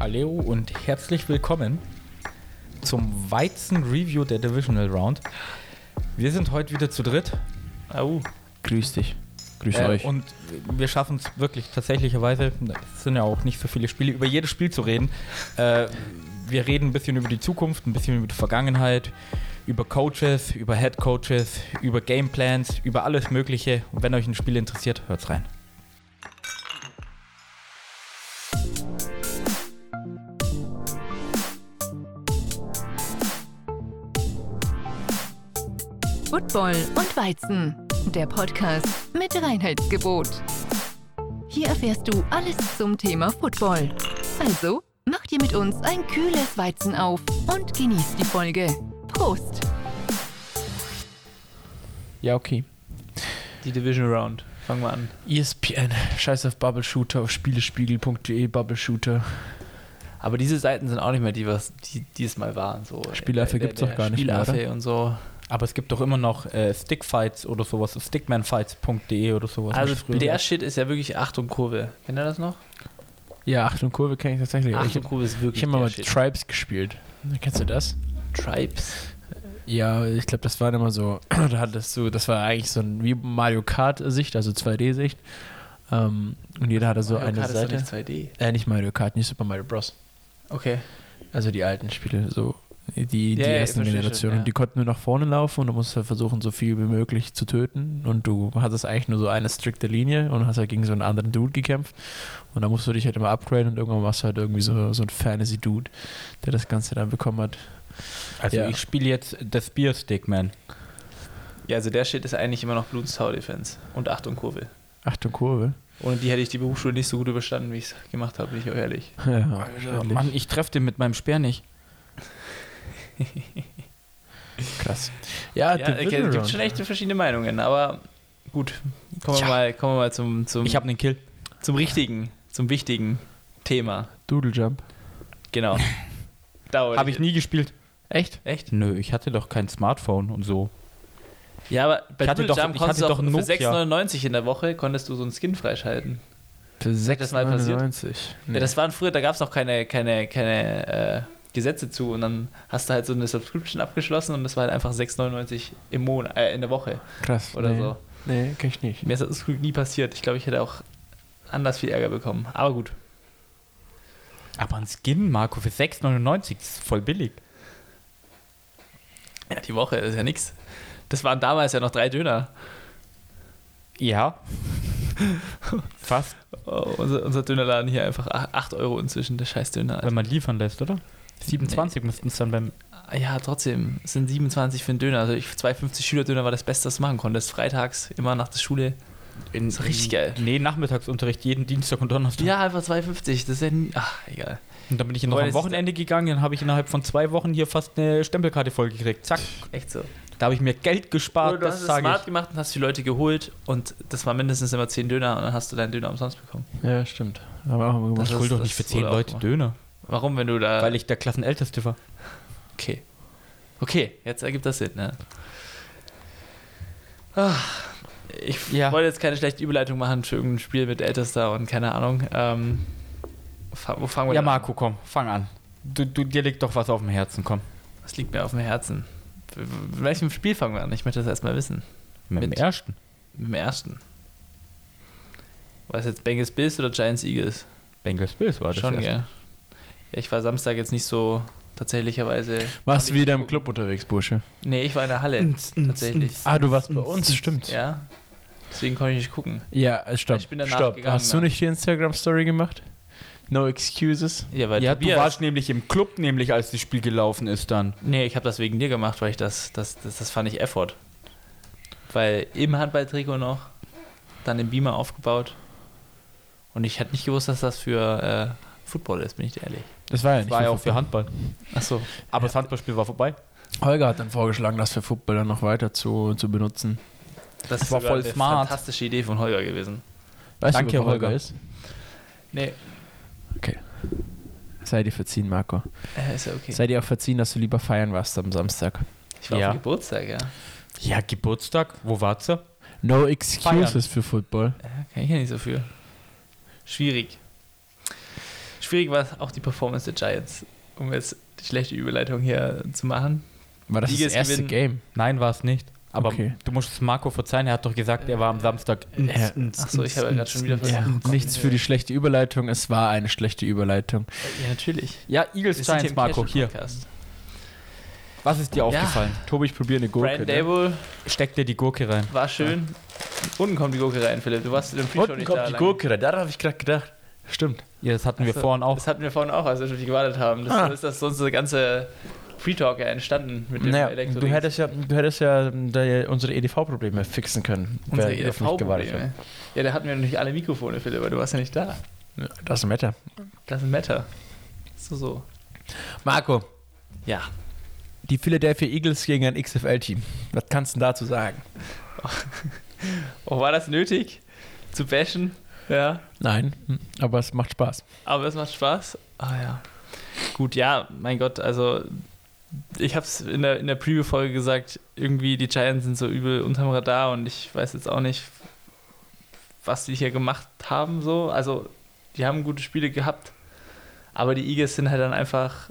Hallo und herzlich willkommen zum Weizen-Review der Divisional Round. Wir sind heute wieder zu dritt. Au. Grüß dich. Grüß Äh, euch. und wir schaffen es wirklich tatsächlicherweise, es sind ja auch nicht so viele Spiele, über jedes Spiel zu reden. Äh, wir reden ein bisschen über die Zukunft, ein bisschen über die Vergangenheit, über Coaches, über Head Coaches, über Gameplans, über alles Mögliche. Und wenn euch ein Spiel interessiert, hört's rein. Football und Weizen, der Podcast mit Reinheitsgebot. Hier erfährst du alles zum Thema Football. Also, mach dir mit uns ein kühles Weizen auf und genieß die Folge. Prost! ja, okay. Die Division Round. Fangen wir an. ESPN. Scheiß auf Bubble Shooter, auf spielespiegel.de Bubble Shooter. Aber diese Seiten sind auch nicht mehr die, was die diesmal waren. So Spielaffe gibt's der- doch gar nicht mehr, Spielaffe und so. Aber es gibt doch immer noch äh, Stickfights oder sowas, stickmanfights.de oder sowas. Also der Shit ist ja wirklich Achtung Kurve. Kennt ihr das noch? Ja, Achtung Kurve kenne ich tatsächlich. Ich, Achtung Kurve ist ich wirklich habe mal mit Shit. Tribes gespielt. Kennst du das? Tribes. Ja, ich glaube, das war immer so, da hattest du, das war eigentlich so ein wie Mario Kart-Sicht, also 2D-Sicht. Ähm, und jeder hatte so Mario eine Kart ist Seite. nicht 2D. Äh, nicht Mario Kart, nicht Super Mario Bros. Okay. Also die alten Spiele, so die, ja, ersten Generationen. ja. Die konnten nur nach vorne laufen und du musst halt versuchen, so viel wie möglich zu töten. Und du hattest eigentlich nur so eine strikte Linie und hast halt gegen so einen anderen Dude gekämpft. Und da musst du dich halt immer upgraden und irgendwann warst du halt irgendwie so, so ein Fantasy-Dude, der das Ganze dann bekommen hat. Also Ja. ich spiele jetzt das Spear Stickman. Ja, also der Shit ist eigentlich immer noch Bloons Tower Defense. Und Achtung Kurve. Achtung, Kurve. Ohne die hätte ich die Berufsschule nicht so gut überstanden, wie ich es gemacht habe, bin ich auch ehrlich. Ja, Alter, Mann, ich treffe den mit meinem Speer nicht. krass. Ja, Ja, es gibt schon echt verschiedene Meinungen, aber gut. Kommen wir mal, kommen wir mal zum, zum, Ich habe einen Kill. zum richtigen, zum wichtigen Thema. Doodle Jump. Genau. Habe ich nie gespielt. Echt? Echt? Nö, ich hatte doch kein Smartphone und so. Ja, aber bei Ich hatte Doodle doch- Jump ich konntest hatte du auch doch für Nokia. 6,99 in der Woche konntest du so einen Skin freischalten. Für das mal passiert? 6,99. Nee. Ja, das waren früher, da gab es noch keine, keine, keine äh, Gesetze zu und dann hast du halt so eine Subscription abgeschlossen und das war halt einfach 6,99 im Monat, äh, in der Woche krass. oder nee. so. Nee, kenn ich nicht. Mir ist das zum Glück nie passiert. Ich glaube, ich hätte auch anders viel Ärger bekommen. Aber gut. Aber ein Skin, Marco, für 6,99, das ist voll billig. Ja, die Woche ist ja nix. Das waren damals ja noch drei Döner. Ja. Fast, Oh, unser, unser Dönerladen hier einfach 8 Euro inzwischen, der scheiß Döner. wenn man liefern lässt, oder? 27 müssten es dann beim. Ja, trotzdem. Es sind 27 für einen Döner. Also ich, 2,50 Schülerdöner war das Beste, was du machen konntest. Freitags, immer nach der Schule. In, ist richtig geil. Nee, Nachmittagsunterricht jeden Dienstag und Donnerstag. Ja, einfach 2,50. Das ist ja nie, Ach, egal. Und dann bin ich noch Aber am das- Wochenende gegangen, dann habe ich innerhalb von zwei Wochen hier fast eine Stempelkarte vollgekriegt. Zack. Echt so. Da habe ich mir Geld gespart, du hast das es smart ich. gemacht und hast die Leute geholt und das war mindestens immer 10 Döner und dann hast du deinen Döner umsonst bekommen. Ja, stimmt. Aber auch immer Das Ich gemacht. hol ist- doch das nicht für wurde 10 auch Leute. Döner, Warum, wenn du da. weil ich der Klassenälteste war. Okay. Okay, jetzt ergibt das Sinn, ne? Ah, Ich Ja. wollte jetzt keine schlechte Überleitung machen für irgendein Spiel mit Ältester und keine Ahnung. Ähm, wo fangen wir Ja, Marco, komm, fang an. Du, du, dir liegt doch was auf dem Herzen, komm. an? Das liegt mir auf dem Herzen. Mit welchem Spiel fangen wir an? Ich möchte das erstmal wissen. Mit, dem Mit- ersten. Mit dem ersten. War es jetzt Bengals Bills oder Giants Eagles? Bengals Bills war das Schon, gell? Ja, ich war Samstag jetzt nicht so tatsächlicherweise. Warst du wieder im Club unterwegs, Bursche? Nee, ich war in der Halle. tatsächlich. Ah, du warst bei uns, stimmt. Ja. Deswegen konnte ich nicht gucken. Ja, äh, stopp. Ich bin danach stopp. gegangen, Hast du nicht die Instagram-Story gemacht? No excuses? Ja, weil Ja, du warst nämlich im Club, nämlich als das Spiel gelaufen ist dann. Nee, ich habe das wegen dir gemacht, weil ich das, das, das, das fand ich Effort. Weil im Handballtrikot noch, dann im Beamer aufgebaut. Und ich hätte nicht gewusst, dass das für äh, Football ist, bin ich dir ehrlich. Das war ja Das nicht war ja auch für Handball. Achso. Aber das Handballspiel war vorbei. Holger hat dann vorgeschlagen, das für Football dann noch weiter zu, zu benutzen. Das, war sogar voll eine smart. fantastische Idee von Holger gewesen. Weißt Danke, du, Holger Holger. ist? Nee, Okay. Sei dir verziehen, Marco. äh, ist ja okay. Sei dir auch verziehen, dass du lieber feiern warst am Samstag. Ich war Ja. auf dem Geburtstag, ja. Ja, Geburtstag, wo warst du? No excuses für Football. ja. Kann ich ja nicht so viel. Schwierig. Schwierig war auch die Performance der Giants, um jetzt die schlechte Überleitung hier zu machen. War das Eagles das erste gewinnen. Game? Nein, war es nicht. Aber Okay. du musst es Marco verzeihen, er hat doch gesagt, er war am Samstag. Ja. Achso, ich habe ja gerade schon wieder Ja, versucht. nichts für die schlechte Überleitung. Es war eine schlechte Überleitung. Ja, natürlich. Ja, Eagles Giants, Marco, hier. Was ist dir aufgefallen? Tobi, ich probiere eine Gurke. Brian ne? Dable Steck dir die Gurke rein. war schön. Unten kommt die Gurke rein, Philipp. Du warst in dem Pre-Show Unten nicht kommt da. die lange. Gurke rein. Daran habe ich gerade gedacht. Stimmt. Ja, das hatten wir Achso, vorhin auch. Das hatten wir vorhin auch, als wir dich gewartet haben. Das Ah. ist das unsere ganze Free-Talk ja entstanden mit dem Naja, Elektro- du hättest ja, du hättest ja da unsere EDV-Probleme fixen können. unsere während ich auf mich gewartet EDV-Probleme. Ja, da hatten wir noch nicht alle Mikrofone, Philipp, aber du warst ja nicht da. Das ist ein Matter. Das ist ein Matter. So, so. Marco, Ja. die Philadelphia Eagles gegen ein XFL-Team. Was kannst du dazu sagen? Oh, war das nötig zu bashen? Ja. Nein, hm, aber es macht Spaß. Aber es macht Spaß. Ah ja. Gut, ja, mein Gott, also ich habe es in der, in der Preview-Folge gesagt, irgendwie die Giants sind so übel unterm Radar und ich weiß jetzt auch nicht, was die hier gemacht haben so. Also die haben gute Spiele gehabt, aber die Eagles sind halt dann einfach,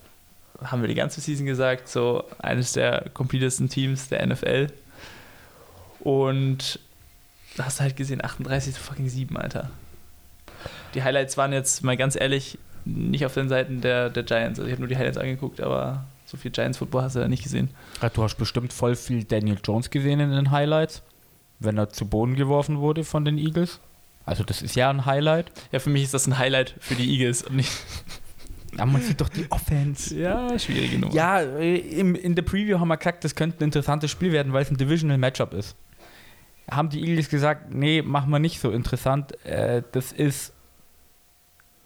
haben wir die ganze Season gesagt, so eines der completesten Teams der NFL. Und da hast du halt gesehen, 38 zu fucking 7, Alter. Die Highlights waren jetzt mal ganz ehrlich nicht auf den Seiten der, der Giants. Also ich habe nur die Highlights angeguckt, aber so viel Giants-Football hast du da nicht gesehen. Ja, Du hast bestimmt voll viel Daniel Jones gesehen in den Highlights, wenn er zu Boden geworfen wurde von den Eagles. Also das ist ja ein Highlight. Ja, für mich ist das ein Highlight für die Eagles und nicht. Aber man sieht doch die Offense. Ja, schwierige Nummer. Ja, im, in der Preview haben wir gesagt, das könnte ein interessantes Spiel werden, weil es ein Divisional Matchup ist. Haben die Eagles gesagt, nee, machen wir nicht so interessant. Äh, das ist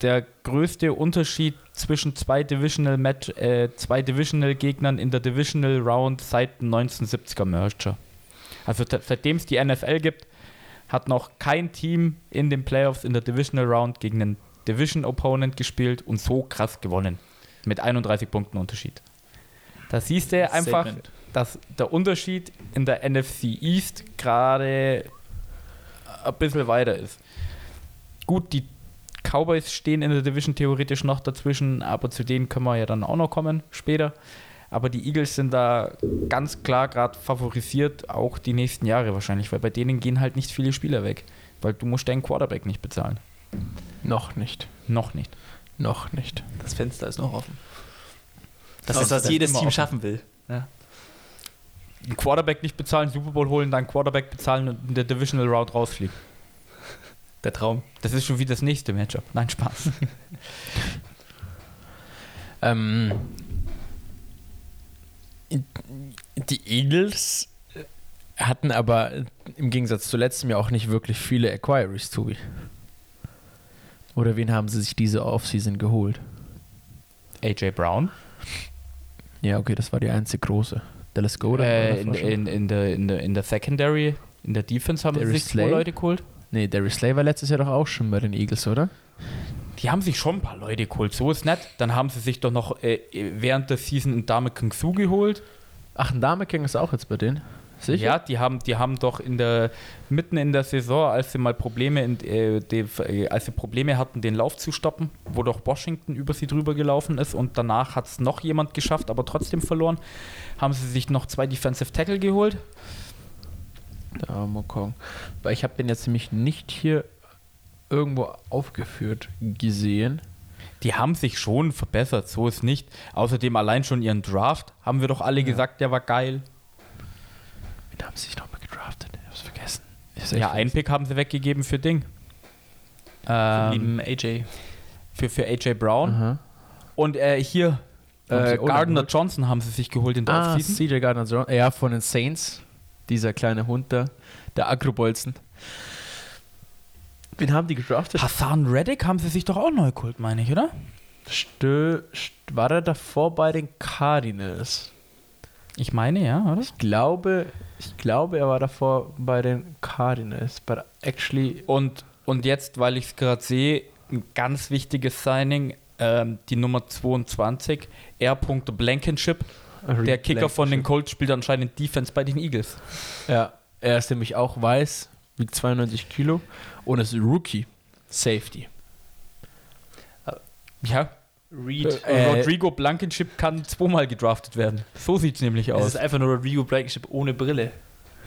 der größte Unterschied zwischen zwei Divisional Match, äh, zwei Divisional Gegnern in der Divisional Round seit dem 1970er Merger. Also seitdem es die NFL gibt, hat noch kein Team in den Playoffs in der Divisional Round gegen einen Division Opponent gespielt und so krass gewonnen. Mit 31 Punkten Unterschied. Da siehst du einfach, dass der Unterschied in der NFC East gerade ein bisschen weiter ist. Gut, die Cowboys stehen in der Division theoretisch noch dazwischen, aber zu denen können wir ja dann auch noch kommen später. Aber die Eagles sind da ganz klar gerade favorisiert, auch die nächsten Jahre wahrscheinlich, weil bei denen gehen halt nicht viele Spieler weg, weil du musst deinen Quarterback nicht bezahlen. Noch nicht. Noch nicht. Noch nicht. Das Fenster ist noch offen. Das Das ist, was jedes Team offen. schaffen will. Ja. Einen Quarterback nicht bezahlen, Super Bowl holen, dann Quarterback bezahlen und in der Divisional Round rausfliegen. Der Traum. Das ist schon wie das nächste Matchup. Nein, Spaß. Ähm, die Eagles hatten aber im Gegensatz zu letztem Jahr auch nicht wirklich viele Acquiries, Tobi. Oder wen haben sie sich diese Offseason geholt? AJ Brown. Ja, okay, das war die einzige große. Dallas Goda? Äh, in, in, in, der, in, der, in der Secondary, in der Defense haben sie Darius sich zwei? Leute geholt. Nee, Darius Slay war letztes Jahr doch auch schon bei den Eagles, oder? Die haben sich schon ein paar Leute geholt, so ist nett. Dann haben sie sich doch noch äh, während der Season einen Dame Kung Su geholt. Ach, ein Dame King ist auch jetzt bei denen. Sicher? Ja, die haben, die haben doch in der mitten in der Saison, als sie mal Probleme, in, äh, die, äh, als sie Probleme hatten, den Lauf zu stoppen, wo doch Washington über sie drüber gelaufen ist und danach hat es noch jemand geschafft, aber trotzdem verloren, haben sie sich noch zwei Defensive Tackle geholt. Da mal gucken. Weil ich habe den jetzt nämlich nicht hier irgendwo aufgeführt gesehen. Die haben sich schon verbessert, so ist nicht. Außerdem allein schon ihren Draft haben wir doch alle gesagt, der war geil. Wen haben sie sich nochmal gedraftet? Ich hab's vergessen. Ich hab's Ja, einen. Pick haben sie weggegeben für Ding. Ähm, lieben AJ. für, für AJ Brown. Aha. Und äh, hier, äh, Gardner? Johnson haben sie sich geholt in der Ah, Offseason. CJ Gardner Johnson. Ja, von den Saints. Dieser kleine Hund da. Der Agrobolzen. Wen haben die gedraftet? Hassan Reddick haben sie sich doch auch neu geholt, meine ich, oder? Stö, st- war er davor bei den Cardinals? Ich meine, ja, oder? Ich glaube, ich glaube, er war davor bei den Cardinals. But actually, Und, und jetzt, weil ich es gerade sehe, ein ganz wichtiges Signing, ähm, die Nummer 22, R. Blankenship. Der Kicker von den Colts spielt anscheinend Defense bei den Eagles. Ja, er ist nämlich auch weiß, wiegt 92 Kilo und ist Rookie Safety. Ja, Reed. äh, Äh, Rodrigo Blankenship kann zweimal gedraftet werden. So sieht's nämlich es aus. ist einfach nur Rodrigo Blankenship ohne Brille.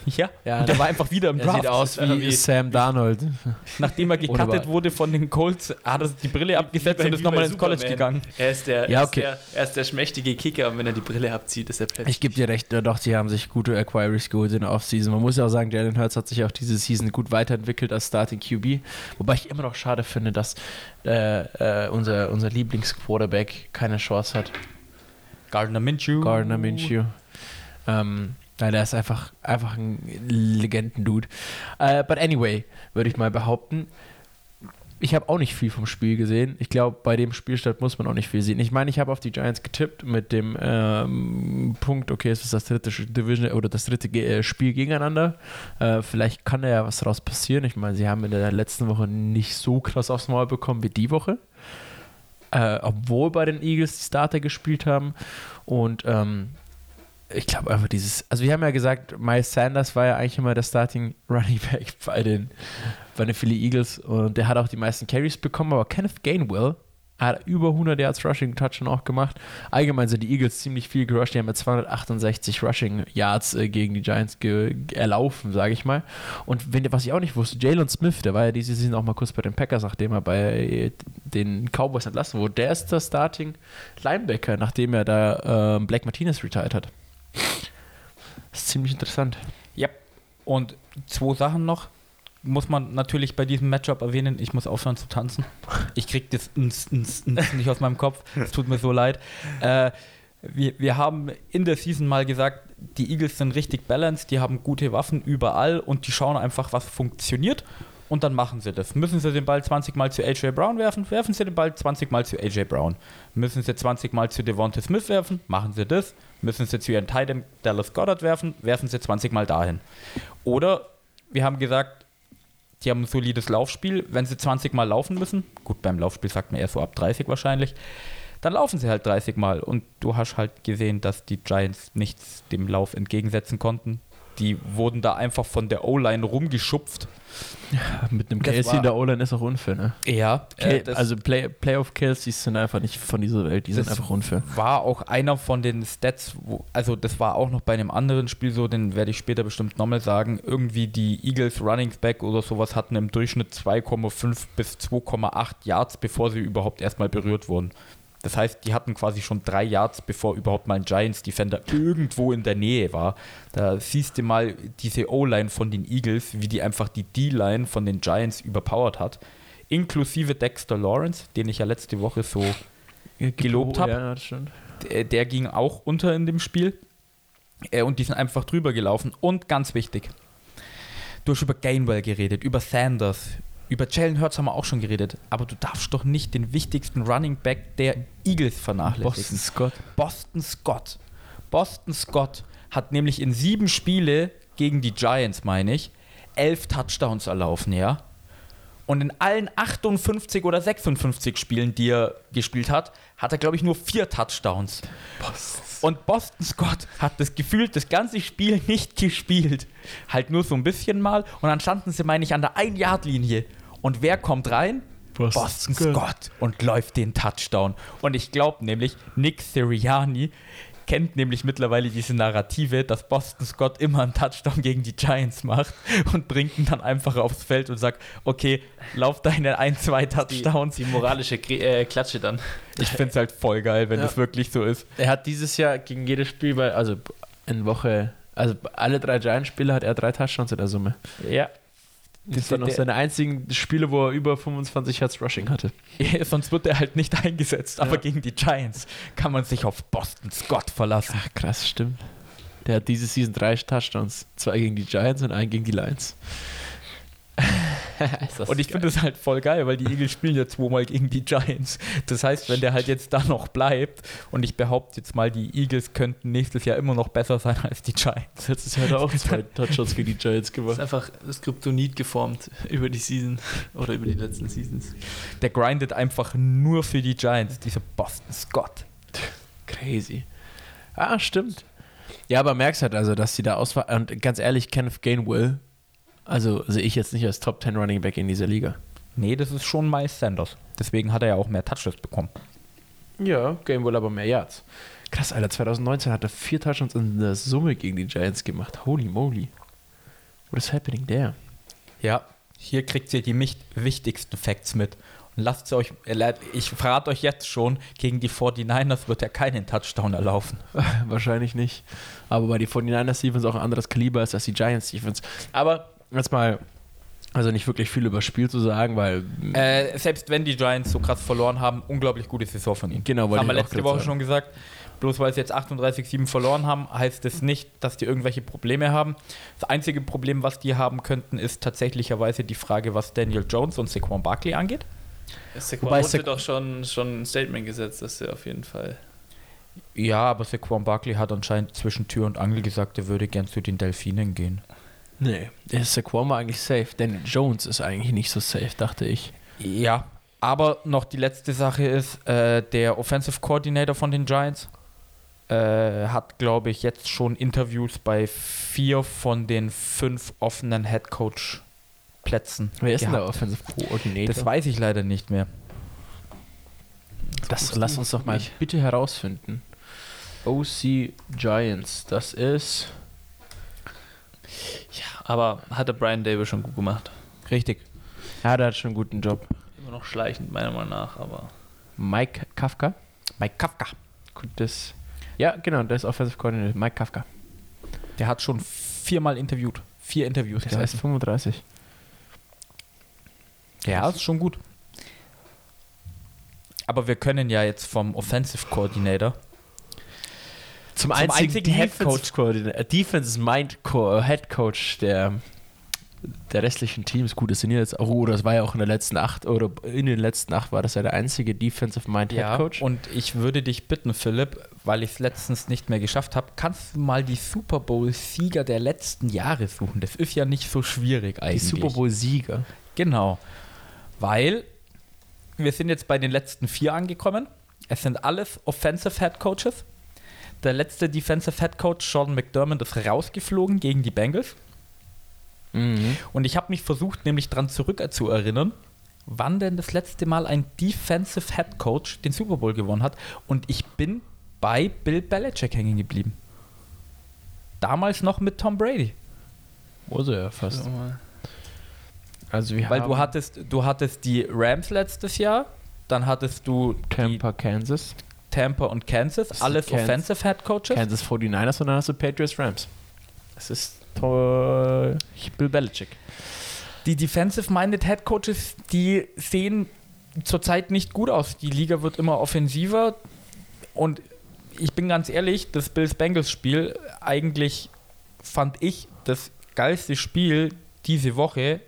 Ja, Ja, und der war einfach wieder im Draft. sieht aus wie wie- Sam Darnold. Nachdem er gecuttet wurde von den Colts, hat er die Brille abgesetzt bei- und ist nochmal ins College gegangen. Er ist der, Ja, er okay. ist der, er ist der schmächtige Kicker und wenn er die Brille abzieht, ist er plötzlich. Ich gebe dir recht, ja, doch, sie haben sich gute Acquires geholt in der Offseason. Man muss ja auch sagen, Jalen Hurts hat sich auch diese Season gut weiterentwickelt als Starting QB. Wobei ich immer noch schade finde, dass äh, äh, unser, unser Lieblingsquarterback keine Chance hat. Gardner Minshew. Gardner Minshew. Ähm, nein, der ist einfach, einfach ein Legendendude. Äh, but anyway, würde ich mal behaupten, ich habe auch nicht viel vom Spiel gesehen. Ich glaube, bei dem Spielstand muss man auch nicht viel sehen. Ich meine, ich habe auf die Giants getippt mit dem ähm, Punkt, okay, es ist das dritte Division oder das dritte Ge äh, Spiel gegeneinander. Äh, vielleicht kann da ja was draus passieren. Ich meine, sie haben in der letzten Woche nicht so krass aufs Maul bekommen wie die Woche. Äh, obwohl bei den Eagles die Starter gespielt haben. Und ähm, ich glaube einfach dieses, also wir haben ja gesagt, Miles Sanders war ja eigentlich immer der Starting Running Back bei den, bei den Philly Eagles und der hat auch die meisten Carries bekommen, aber Kenneth Gainwell hat über 100 Yards Rushing Touchdown auch gemacht. Allgemein sind die Eagles ziemlich viel gerusht, die haben mit 268 Rushing Yards äh, gegen die Giants erlaufen, sage ich mal. Und wenn, was ich auch nicht wusste, Jalen Smith, der war ja diese Saison auch mal kurz bei den Packers, nachdem er bei den Cowboys entlassen wurde, der ist der Starting Linebacker, nachdem er da ähm, Black Martinez retired hat. Das ist ziemlich interessant. Ja. Und zwei Sachen noch. Muss man natürlich bei diesem Matchup erwähnen, ich muss aufhören zu tanzen. Ich krieg das ns, ns, ns nicht aus meinem Kopf. Es tut mir so leid. Äh, wir, wir haben in der Season mal gesagt, die Eagles sind richtig balanced, die haben gute Waffen überall und die schauen einfach, was funktioniert und dann machen sie das. Müssen sie den Ball 20 Mal zu AJ Brown werfen, werfen sie den Ball 20 Mal zu AJ Brown. Müssen sie 20 Mal zu Devonta Smith werfen, machen sie das. Müssen sie zu ihren Titan Dallas Goddard werfen, werfen sie 20 Mal dahin. Oder wir haben gesagt, die haben ein solides Laufspiel. Wenn sie 20 Mal laufen müssen, gut, beim Laufspiel sagt man eher so ab 30 wahrscheinlich, dann laufen sie halt 30 Mal. Und du hast halt gesehen, dass die Giants nichts dem Lauf entgegensetzen konnten. Die wurden da einfach von der O-Line rumgeschupft. Mit einem Kelsey in der O-Line ist auch unfair, ne? Ja, Kel- also Play Playoff Kelseys sind einfach nicht von dieser Welt, die sind einfach unfair. war auch einer von den Stats, wo, also das war auch noch bei einem anderen Spiel so, den werde ich später bestimmt nochmal sagen. Irgendwie die Eagles Running Back oder sowas hatten im Durchschnitt 2,5 bis 2,8 Yards, bevor sie überhaupt erstmal berührt wurden. Das heißt, die hatten quasi schon drei Yards, bevor überhaupt mal ein Giants Defender irgendwo in der Nähe war. Da siehst du mal diese O-Line von den Eagles, wie die einfach die D-Line von den Giants überpowered hat. Inklusive Dexter Lawrence, den ich ja letzte Woche so gelobt hab. Ja, der, der ging auch unter in dem Spiel. Äh, und die sind einfach drüber gelaufen. Und ganz wichtig, du hast über Gainwell geredet, über Sanders, über Jalen Hurts haben wir auch schon geredet. Aber du darfst doch nicht den wichtigsten Running Back der Eagles vernachlässigen. Boston Scott. Boston Scott. Boston Scott hat nämlich in sieben Spiele gegen die Giants, meine ich, elf Touchdowns erlaufen, ja. Und in allen 58 oder 56 Spielen, die er gespielt hat, hat er, glaube ich, nur vier Touchdowns. Und Boston Scott hat das Gefühl, das ganze Spiel nicht gespielt. Halt nur so ein bisschen mal. Und dann standen sie, meine ich, an der Ein-Yard-Linie. Und wer kommt rein? Boston Boston Scott. Scott. Und läuft den Touchdown. Und ich glaube nämlich, Nick Sirianni kennt nämlich mittlerweile diese Narrative, dass Boston Scott immer einen Touchdown gegen die Giants macht und bringt ihn dann einfach aufs Feld und sagt, okay, lauf deine ein, zwei Die, Touchdowns. die moralische Gre- äh, Klatsche dann. Ich finde es halt voll geil, wenn Ja. das wirklich so ist. Er hat dieses Jahr gegen jedes Spiel, bei, also in Woche, also alle drei Giants-Spiele hat er drei Touchdowns in der Summe. Ja. Das waren noch seine einzigen Spiele, wo er über 25 Yards Rushing hatte. Ja, Sonst wird er halt nicht eingesetzt. Aber Ja. gegen die Giants kann man sich auf Boston Scott verlassen. Ach, krass, stimmt. Der hat diese Season drei Touchdowns. Zwei gegen die Giants und einen gegen die Lions. Und ich finde es halt voll geil, weil die Eagles spielen ja zweimal gegen die Giants. Das heißt, wenn der halt jetzt da noch bleibt und ich behaupte jetzt mal, die Eagles könnten nächstes Jahr immer noch besser sein als die Giants. letztes Jahr hat er auch zwei Touchdowns gegen die Giants Das ist gemacht. einfach das Kryptonit geformt über die Season oder über die letzten Seasons. Der grindet einfach nur für die Giants, dieser Boston Scott. Crazy. Ah, stimmt. Ja, aber merkst halt also, dass sie da auswahl. Und ganz ehrlich, Kenneth Gainwell, also sehe ich jetzt nicht als Top 10 Running Back in dieser Liga. Nee, das ist schon Miles Sanders. Deswegen hat er ja auch mehr Touchdowns bekommen. Ja, Game wohl aber mehr Yards. Krass, Alter, 2019 hat er vier Touchdowns in der Summe gegen die Giants gemacht. Holy moly. What is happening there? Ja, hier kriegt ihr die wichtigsten Facts mit. Und lasst euch, ich verrate euch jetzt schon, gegen die 49ers wird er keinen Touchdown erlaufen. Wahrscheinlich nicht. Aber bei die 49ers Defense auch ein anderes Kaliber ist als die Giants Defense. Aber jetzt mal, also nicht wirklich viel über das Spiel zu sagen, weil. Äh, selbst wenn die Giants so krass verloren haben, unglaublich gute Saison von ihnen. Genau, Das wollte haben wir letzte Woche sagen. schon gesagt. Bloß weil sie jetzt 38-7 verloren haben, heißt es nicht, dass die irgendwelche Probleme haben. Das einzige Problem, was die haben könnten, ist tatsächlicherweise die Frage, was Daniel Jones und Saquon Barkley angeht. Saquon Wobei wurde doch schon, schon ein Statement gesetzt, dass er auf jeden Fall. Ja, aber Saquon Barkley hat anscheinend zwischen Tür und Angel gesagt, er würde gern zu den Delfinen gehen. Nee, der Saquon war eigentlich safe. Daniel Jones ist eigentlich nicht so safe, dachte ich. Ja, aber noch die letzte Sache ist, äh, der Offensive Coordinator von den Giants äh, hat, glaube ich, jetzt schon Interviews bei vier von den fünf offenen Head Coach Plätzen. Wer ist denn der. Offensive Coordinator? Das weiß ich leider nicht mehr. Das lass uns doch mal bitte herausfinden. OC Giants, das ist. Ja, aber hatte Brian Dable schon gut gemacht. Richtig. Ja, der hat schon einen guten Job. Immer noch schleichend, meiner Meinung nach, aber. Mike Kafka. Mike Kafka. Gutes. Ja, genau, der ist Offensive Coordinator. Mike Kafka. Der hat schon viermal interviewt. Vier Interviews. Das heißt 35. ja, ist schon gut. Aber wir können ja jetzt vom Offensive Coordinator Zum, einzigen einzigen, Head Defense. Defense Mind Co Head Coach der, der restlichen Teams. Gut, das sind ja jetzt auch, oh, das war ja auch in der letzten acht oder in den letzten acht war das ja der einzige Defensive Mind Head Coach. und ich würde dich bitten, Philipp, weil ich es letztens nicht mehr geschafft habe, kannst du mal die Super Bowl-Sieger der letzten Jahre suchen? Das ist ja nicht so schwierig die eigentlich. Super Bowl Sieger. Genau. Weil wir sind jetzt bei den letzten vier angekommen. Es sind alles Offensive Head Coaches. Der letzte Defensive Head Coach, Sean McDermott, ist rausgeflogen gegen die Bengals. Mhm. Und ich habe mich versucht, nämlich dran zurück zu erinnern, wann denn das letzte Mal ein Defensive Head Coach den Super Bowl gewonnen hat. Und ich bin bei Bill Belichick hängen geblieben. Damals noch mit Tom Brady. Muss er ja fast. Also wir Weil du hattest, du hattest die Rams letztes Jahr, dann hattest du Tampa, Kansas, Tampa und Kansas, alles Kansas- Offensive Head Coaches. Kansas 49ers und dann hast du Patriots Rams. Das ist toll. Bill Belichick. Die Defensive-Minded Head Coaches, die sehen zurzeit nicht gut aus. Die Liga wird immer offensiver und ich bin ganz ehrlich, das Bills-Bengals-Spiel, eigentlich fand ich das geilste Spiel diese Woche,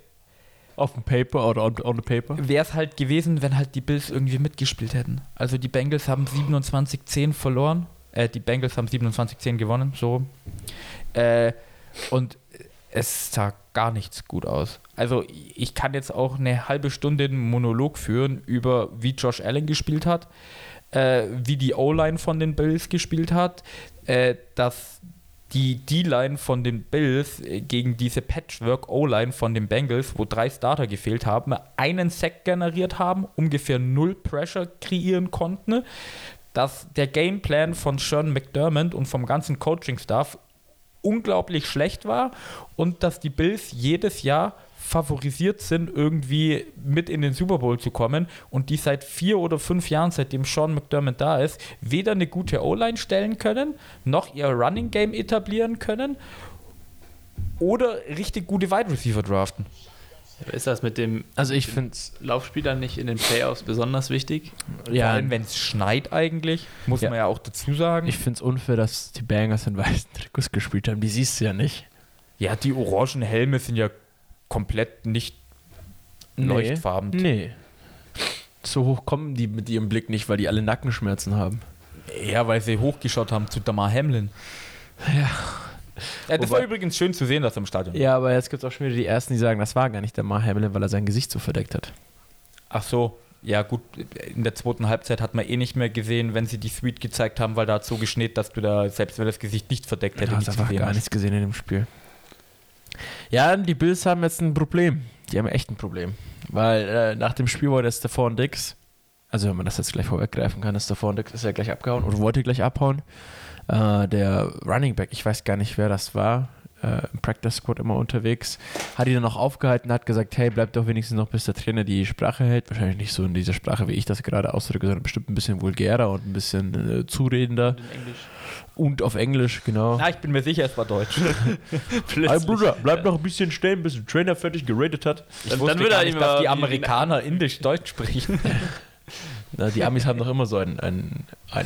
Auf dem Paper oder on, on the paper? wäre es halt gewesen, wenn halt die Bills irgendwie mitgespielt hätten. Also die Bengals haben 27-10 verloren, äh, die Bengals haben 27-10 gewonnen, so. Äh, und es sah gar nichts gut aus. Also ich kann jetzt auch eine halbe Stunde einen Monolog führen über, wie Josh Allen gespielt hat, äh, wie die O-Line von den Bills gespielt hat, äh, dass die D-Line von den Bills äh, gegen diese Patchwork-O-Line von den Bengals, wo drei Starter gefehlt haben, einen Sack generiert haben, ungefähr null Pressure kreieren konnten, dass der Gameplan von Sean McDermott und vom ganzen Coaching-Staff unglaublich schlecht war und dass die Bills jedes Jahr favorisiert sind, irgendwie mit in den Super Bowl zu kommen und die seit vier oder fünf Jahren, seitdem Sean McDermott da ist, weder eine gute O-Line stellen können, noch ihr Running Game etablieren können oder richtig gute Wide Receiver draften. Ist das mit dem Also ich finde Laufspieler nicht in den Playoffs besonders wichtig? Vor ja, allem, wenn es schneit eigentlich, muss Ja. man ja auch dazu sagen. ich finde es unfair, dass die Bangers in weißen Trikots gespielt haben. Die siehst du ja nicht. ja, die orangen Helme sind ja komplett nicht leuchtfarben. Nee. So hoch kommen die mit ihrem Blick nicht, weil die alle Nackenschmerzen haben. Ja, weil sie hochgeschaut haben zu Damar Hamlin. Ja. Ja, das Wobei- war übrigens schön zu sehen, dass er im Stadion Ja, aber jetzt gibt es auch schon wieder die Ersten, die sagen, das war gar nicht der Mar Hamlin, weil er sein Gesicht so verdeckt hat. Ach so, ja gut, in der zweiten Halbzeit hat man eh nicht mehr gesehen, wenn sie die Suite gezeigt haben, weil da hat so geschneit, dass du da, selbst wenn das Gesicht nicht verdeckt hätte, hast nichts einfach gesehen gar nichts gesehen in dem Spiel. Ja, die Bills haben jetzt ein Problem. Die haben echt ein Problem. Weil äh, nach dem Spiel war der Stephon Dix, also wenn man das jetzt gleich vorweggreifen kann, ist Stephon Dix ist ja gleich abgehauen oder wollte gleich abhauen. Äh, der Running Back, ich weiß gar nicht, wer das war, äh, im Practice Squad immer unterwegs, hat ihn dann noch aufgehalten, hat gesagt, hey, bleib doch wenigstens noch, bis der Trainer die Sprache hält. Wahrscheinlich nicht so in dieser Sprache, wie ich das gerade ausdrücke, sondern bestimmt ein bisschen vulgärer und ein bisschen äh, zuredender. In Englisch. Und auf Englisch, genau. Na, ich bin mir sicher, es war Deutsch. Hey Bruder, bleib noch ein bisschen stehen, bis der Trainer fertig geratet hat. Ich Dann- dann gar er nicht, ihm dass die Amerikaner Indisch-Deutsch sprechen. Na, die Amis haben doch immer so ein, ein, eine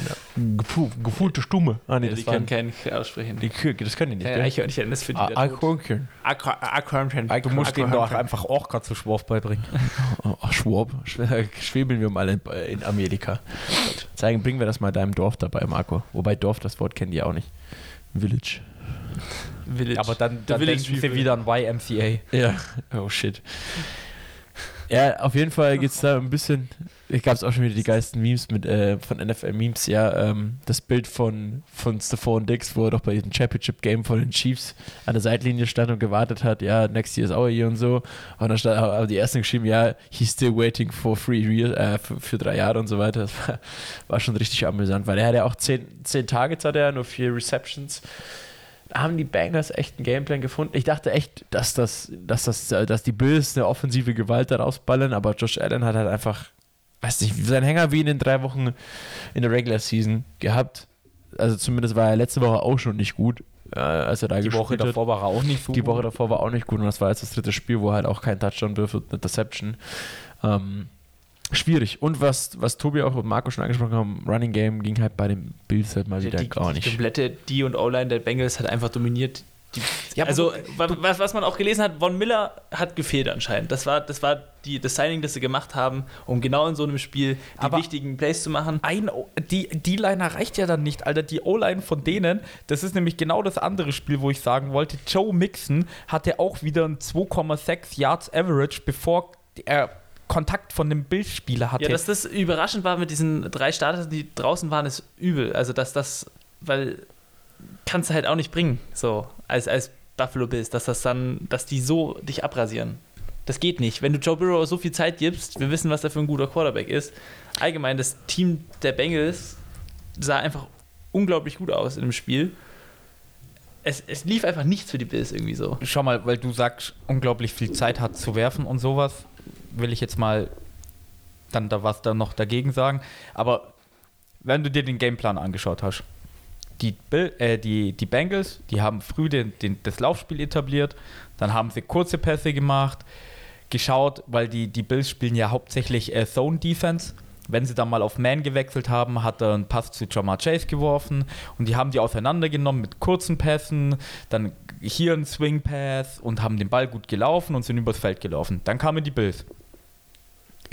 gefühlte Stumme. Ah, nee, Ja, das die können kein aussprechen. die Kühe, das können die nicht. Ja? Eichhörnchen, das für die Ah, tot. Eichhörnchen. Du musst denen doch einfach Orca zu Schworf beibringen. Oh, Ach, Schwab. Schw- Schwebeln wir mal in, Amerika. Zeigen, bringen wir das mal deinem Dorf dabei, Marco. Wobei Dorf, das Wort kennen die auch nicht. Village. Village. Aber dann, dann denken sie People. wieder an YMCA. Ja. Oh shit. Ja, auf jeden Fall geht es da ein bisschen. Gab es auch schon wieder die geilsten Memes mit äh, von NFL-Memes. Ja, ähm, das Bild von, von Stephon Dix, wo er doch bei diesem Championship-Game von den Chiefs an der Seitlinie stand und gewartet hat. Ja, next year is our year und so. Und dann stand haben die ersten geschrieben, ja, he's still waiting for three years, äh, für, für drei Jahre und so weiter. Das war, war schon richtig amüsant, weil er hat ja auch zehn, zehn Targets, hat er, nur vier Receptions haben die Bengals echt einen Gameplan gefunden. Ich dachte echt, dass, das, dass, das, dass die Bills eine offensive Gewalt da rausballern, aber Josh Allen hat halt einfach, weiß nicht, seinen Hänger wie in den drei Wochen in der Regular Season gehabt. Also zumindest war er letzte Woche auch schon nicht gut, äh, als er da Die Woche hat. davor war er auch nicht so Die gut. Woche davor war auch nicht gut und das war jetzt das dritte Spiel, wo er halt auch kein Touchdown wirft und eine Interception. Ähm, schwierig. Und was, was Tobi auch und Marco schon angesprochen haben, Running Game ging halt bei den Bills halt mal wieder die, gar die nicht. komplette D- und O-Line der Bengals hat einfach dominiert. Die, Ja, also, was, was man auch gelesen hat, Von Miller hat gefehlt anscheinend. Das war, das, war die, das Signing, das sie gemacht haben, um genau in so einem Spiel die wichtigen Plays zu machen. Ein, O- die die Line reicht ja dann nicht, Alter. Die O-Line von denen, das ist nämlich genau das andere Spiel, wo ich sagen wollte. Joe Mixon hatte auch wieder ein 2,6 Yards Average, bevor er Kontakt von dem Bildspieler hatte. Ja, dass das überraschend war mit diesen drei Startern, die draußen waren, ist übel. Also, dass das, weil kannst du halt auch nicht bringen, so als, als Buffalo Bills, dass das dann, dass die so dich abrasieren. Das geht nicht. Wenn du Joe Burrow so viel Zeit gibst, wir wissen, was er für ein guter Quarterback ist. Allgemein, das Team der Bengals sah einfach unglaublich gut aus in dem Spiel. Es, es lief einfach nichts für die Bills irgendwie so. Schau mal, weil du sagst, unglaublich viel Zeit hat zu werfen und sowas, will ich jetzt mal dann da was da noch dagegen sagen. Aber wenn du dir den Gameplan angeschaut hast, die, äh, die, die Bengals, die haben früh den, den, das Laufspiel etabliert, dann haben sie kurze Pässe gemacht, geschaut, weil die, die Bills spielen ja hauptsächlich äh, Zone Defense. Wenn sie dann mal auf Man gewechselt haben, hat er einen Pass zu Jamar Chase geworfen und die haben die auseinandergenommen mit kurzen Pässen, dann hier ein Swing Pass und haben den Ball gut gelaufen und sind übers Feld gelaufen. Dann kamen die Bills.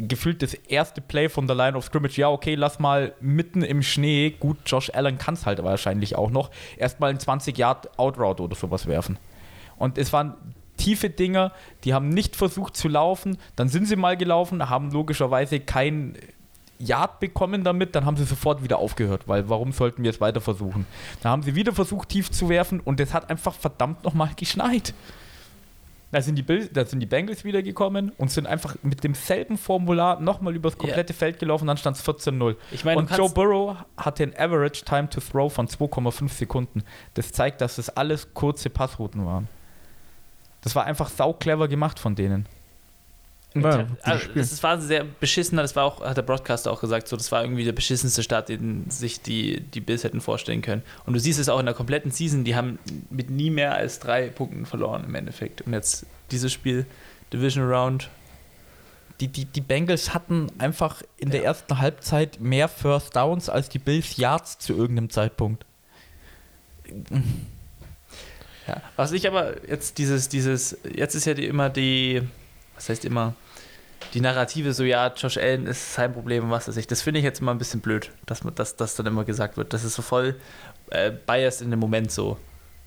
Gefühlt das erste Play von der Line of Scrimmage, ja, okay, lass mal mitten im Schnee, gut, Josh Allen kann es halt wahrscheinlich auch noch, erstmal einen 20 Yard Outroute oder sowas werfen. Und es waren tiefe Dinger, die haben nicht versucht zu laufen, dann sind sie mal gelaufen, haben logischerweise kein Yard bekommen damit, dann haben sie sofort wieder aufgehört, weil warum sollten wir es weiter versuchen? Dann haben sie wieder versucht, tief zu werfen und es hat einfach verdammt nochmal geschneit. Da sind, die Bill, da sind die Bengals wieder gekommen und sind einfach mit demselben Formular nochmal übers komplette Feld gelaufen, dann stand es 14-0. Ich meine, du Und Joe Burrow hatte ein Average Time to Throw von 2,5 Sekunden. Das zeigt, dass das alles kurze Passrouten waren. Das war einfach sau clever gemacht von denen. Ja, Also, das war sehr beschissener, das war auch, hat der Broadcaster auch gesagt, so, das war irgendwie der beschissenste Start, den sich die, die Bills hätten vorstellen können. Und du siehst es auch in der kompletten Season, die haben mit nie mehr als drei Punkten verloren im Endeffekt. Und jetzt dieses Spiel, Division Round, Die, die, die Bengals hatten einfach in der Ja. ersten Halbzeit mehr First Downs als die Bills Yards zu irgendeinem Zeitpunkt. Ja, was ich aber jetzt dieses, dieses, jetzt ist ja die, immer die, was heißt immer, die Narrative so, ja, Josh Allen ist sein Problem und was weiß ich. Das finde ich jetzt immer ein bisschen blöd, dass man dass das dann immer gesagt wird. Das ist so voll äh, biased in dem Moment so.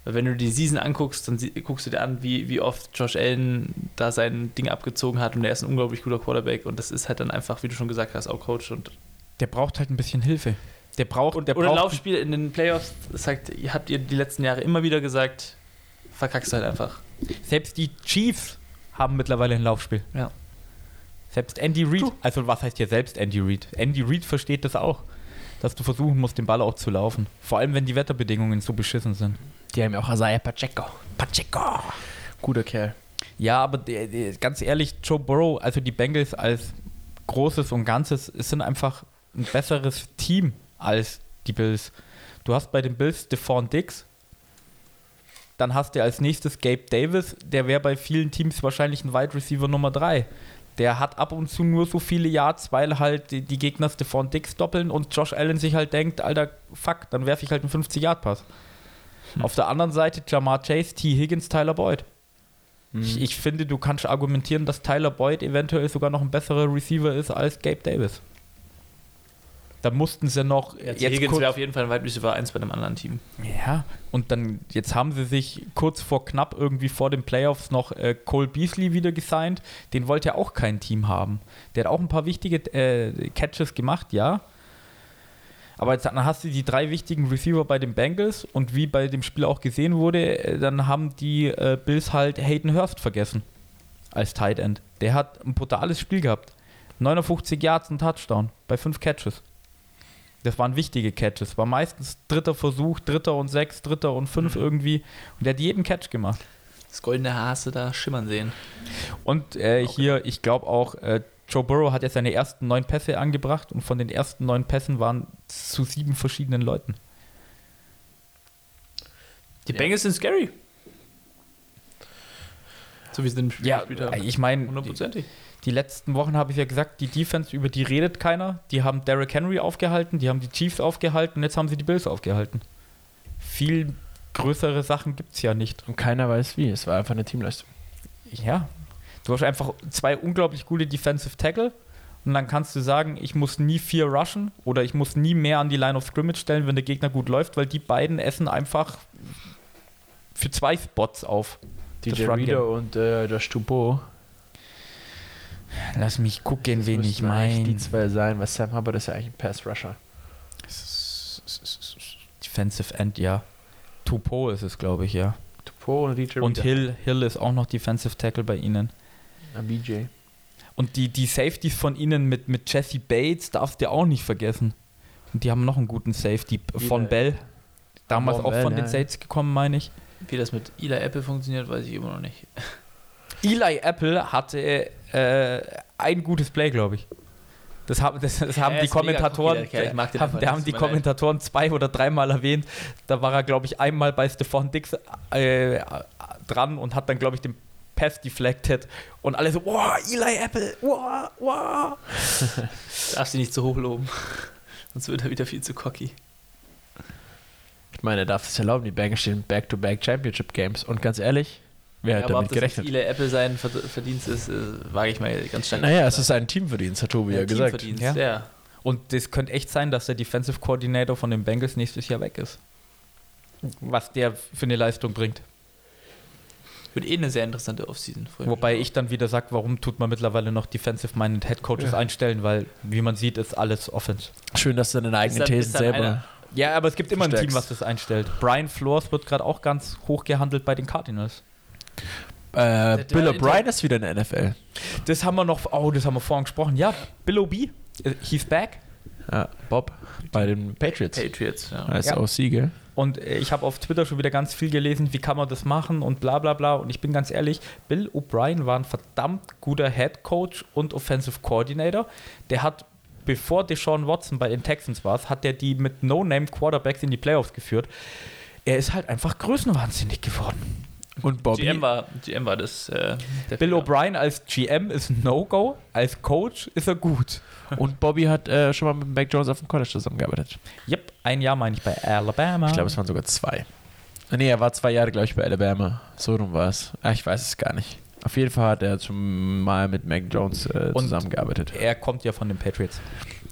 Weil wenn du die Season anguckst, dann guckst du dir an, wie, wie oft Josh Allen da sein Ding abgezogen hat und er ist ein unglaublich guter Quarterback und das ist halt dann einfach, wie du schon gesagt hast, auch Coach und Der braucht halt ein bisschen Hilfe. Der braucht, der oder braucht Laufspiel in den Playoffs, das sagt, ihr habt ihr die letzten Jahre immer wieder gesagt, verkackst du halt einfach. Selbst die Chiefs haben mittlerweile ein Laufspiel. Ja. Selbst Andy Reid, also was heißt hier selbst Andy Reid? Andy Reid versteht das auch, dass du versuchen musst, den Ball auch zu laufen. Vor allem, wenn die Wetterbedingungen so beschissen sind. Die haben ja auch Isaiah Pacheco. Pacheco! Guter Kerl. Ja, aber ganz ehrlich, Joe Burrow, also die Bengals als Großes und Ganzes, es sind einfach ein besseres Team als die Bills. Du hast bei den Bills Stephon Dix, dann hast du als nächstes Gabe Davis, der wäre bei vielen Teams wahrscheinlich ein Wide Receiver Nummer 3. Der hat ab und zu nur so viele Yards, weil halt die, die Gegner Stephon Dix doppeln und Josh Allen sich halt denkt, Alter, fuck, dann werfe ich halt einen 50-Yard-Pass. Auf der anderen Seite Jamar Chase, T. Higgins, Tyler Boyd. Ich, ich finde, du kannst argumentieren, dass Tyler Boyd eventuell sogar noch ein besserer Receiver ist als Gabe Davis. Da mussten sie noch Jetzt jetzt Higgins wäre auf jeden Fall ein Wide Receiver 1 bei einem anderen Team. ja, und dann jetzt haben sie sich kurz vor knapp irgendwie vor den Playoffs noch äh, Cole Beasley wieder gesigned. Den wollte ja auch kein Team haben. Der hat auch ein paar wichtige äh, Catches gemacht, ja. Aber jetzt dann hast du die drei wichtigen Receiver bei den Bengals und wie bei dem Spiel auch gesehen wurde, äh, dann haben die äh, Bills halt Hayden Hurst vergessen als Tight End. Der hat ein brutales Spiel gehabt. 59 Yards, ein Touchdown bei fünf Catches. Das waren wichtige Catches. War meistens dritter Versuch, dritter und sechs, dritter und fünf irgendwie. Und der hat jeden Catch gemacht. Das goldene du da schimmern sehen. Und äh, hier, ich glaube auch, äh, Joe Burrow hat ja seine ersten neun Pässe angebracht und von den ersten neun Pässen waren zu sieben verschiedenen Leuten. Die Ja. Bengals sind scary. So wie sie den Ja, haben. ich meine, Hundertprozentig. Die letzten Wochen habe ich ja gesagt, die Defense, über die redet keiner. Die haben Derrick Henry aufgehalten, die haben die Chiefs aufgehalten und jetzt haben sie die Bills aufgehalten. Viel größere Sachen gibt es ja nicht. Und keiner weiß wie. Es war einfach eine Teamleistung. Ja, du hast einfach zwei unglaublich gute Defensive Tackle und dann kannst du sagen, ich muss nie vier rushen oder ich muss nie mehr an die Line of Scrimmage stellen, wenn der Gegner gut läuft, weil die beiden essen einfach für zwei Spots auf. Das DJ Run Reader und äh, Josh Dubois. Lass mich gucken, wen ich eigentlich Die meine. zwei sein, weil Sam Hubbard ist ja eigentlich ein Pass-Rusher. Defensive End, ja. Tupo ist es, glaube ich, ja. Dubois und DJ Und. Hill, Hill ist auch noch Defensive Tackle bei ihnen. Ah, BJ. Und die, die Safeties von ihnen mit, mit Jesse Bates darfst du auch nicht vergessen. Und die haben noch einen guten Safety von Eli- Bell. Damals Von auch Bell, von den ja. Saints gekommen, meine ich. Wie das mit Eli Apple funktioniert, weiß ich immer noch nicht. Eli Apple hatte äh, ein gutes Play, glaube ich. Das haben, das, das haben Er die Kommentatoren, der Kerl. Ich mag den haben, nicht, haben die. Kommentatoren zwei oder dreimal erwähnt. Da war er, glaube ich, einmal bei Stephon Dix äh, dran und hat dann, glaube ich, den Pass deflected und alle so, wow, Eli Apple, wow, wow. Darfst du nicht zu hoch loben. Sonst wird er wieder viel zu cocky. Ich meine, er darf es erlauben, die Bengals stehen Back-to-Back Championship Games. Und ganz ehrlich, wer hat aber damit gerechnet? Eli Apple sein Verd- Verdienst ist, äh, wage ich mal ganz stark. Naja, es ist ein Teamverdienst, hat Tobi ja, gesagt. Teamverdienst, Ja. ja. Und das könnte echt sein, dass der Defensive Coordinator von den Bengals nächstes Jahr weg ist. Was der für eine Leistung bringt. Wird eh eine sehr interessante Offseason. Wobei ich dann wieder sage, warum tut man mittlerweile noch Defensive-Minded Head Coaches Ja. einstellen, weil, wie man sieht, ist alles Offense. Schön, dass du deine eigenen Thesen selber. Ja, aber es gibt immer ein. Team, was das einstellt. Brian Flores wird gerade auch ganz hoch gehandelt bei den Cardinals. Äh, Bill O'Brien ist wieder in der NFL. Das haben wir noch, oh, das haben wir vorhin gesprochen. Ja, Bill O'B, äh, he's back. Ja, Bob bei den Patriots. Patriots, ja. Als Ja. OC, gell? Und äh, ich habe auf Twitter schon wieder ganz viel gelesen, wie kann man das machen und bla bla bla. Und ich bin ganz ehrlich, Bill O'Brien war ein verdammt guter Head Coach und Offensive Coordinator. Der hat, bevor Deshaun Watson bei den Texans war, hat der die mit No-Name Quarterbacks in die Playoffs geführt. Er ist halt einfach größenwahnsinnig geworden. Und Bobby. GM war, GM war das. Äh, der Bill. O'Brien als GM ist ein No-Go, als Coach ist er gut. Und Bobby hat äh, schon mal mit Mac Jones auf dem College zusammengearbeitet. Yep, ein Jahr meine ich bei Alabama. Ich glaube, es waren sogar zwei. Nee, er war zwei Jahre, glaube ich, bei Alabama. So rum war es. Ah, ich weiß es gar nicht. Auf jeden Fall hat er schon mal mit Mac Jones äh, Und- zusammengearbeitet. er kommt ja von den Patriots.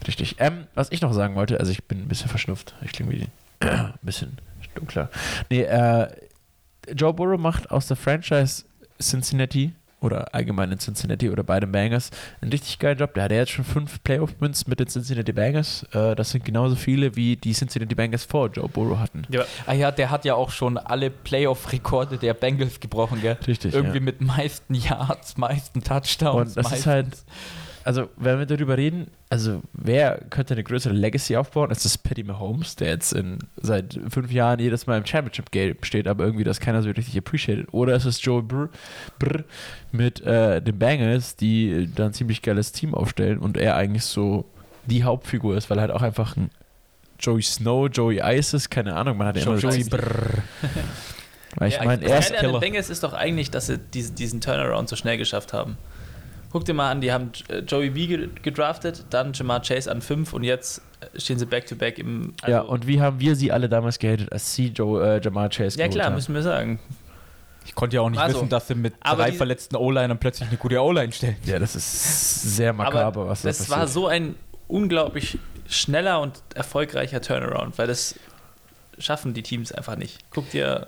Richtig. Ähm, was ich noch sagen wollte, also ich bin ein bisschen verschnupft. Ich klinge wie ein bisschen dunkler. Nee, äh, Joe Burrow macht aus der Franchise Cincinnati oder allgemein in Cincinnati oder bei den Bangers einen richtig geilen Job. Der hat ja jetzt schon fünf Playoff-Wins mit den Cincinnati Bangers. Äh, das sind genauso viele, wie die Cincinnati Bangers vor Joe Burrow hatten. Ja, Ah ja, der hat ja auch schon alle Playoff-Rekorde der Bengals gebrochen, gell? Richtig. Irgendwie ja. mit meisten Yards, meisten Touchdowns. Und das ist meistens. halt- also wenn wir darüber reden, also wer könnte eine größere Legacy aufbauen? Ist das Patty Mahomes, der jetzt in, seit fünf Jahren jedes Mal im Championship-Game steht, aber irgendwie das keiner so richtig appreciated. Oder ist es Joe Brr, Brr mit äh, den Bengals, die dann ein ziemlich geiles Team aufstellen und er eigentlich so die Hauptfigur ist, weil er halt auch einfach ein Joey Snow, Joey Ice ist, keine Ahnung, man hat ja immer Joey das- Brrr. Weil ich Ja, meine, er ist. Bengals ist doch eigentlich, dass sie diesen, diesen Turnaround so schnell geschafft haben. Guck dir mal an, die haben äh, Joey B ge- gedraftet, dann Jamar Chase an 5 und jetzt stehen sie back-to-back im. also- ja, und wie haben wir sie alle damals gehatet, als sie Joe, äh, Jamal Chase ja klar, haben? müssen wir sagen. Ich konnte ja auch nicht Also, wissen, dass sie mit drei verletzten O-Linern plötzlich eine gute O-Line stellen. Ja, das ist sehr makaber, Aber was da das passiert. war so ein unglaublich schneller und erfolgreicher Turnaround, weil das schaffen die Teams einfach nicht. Guck dir.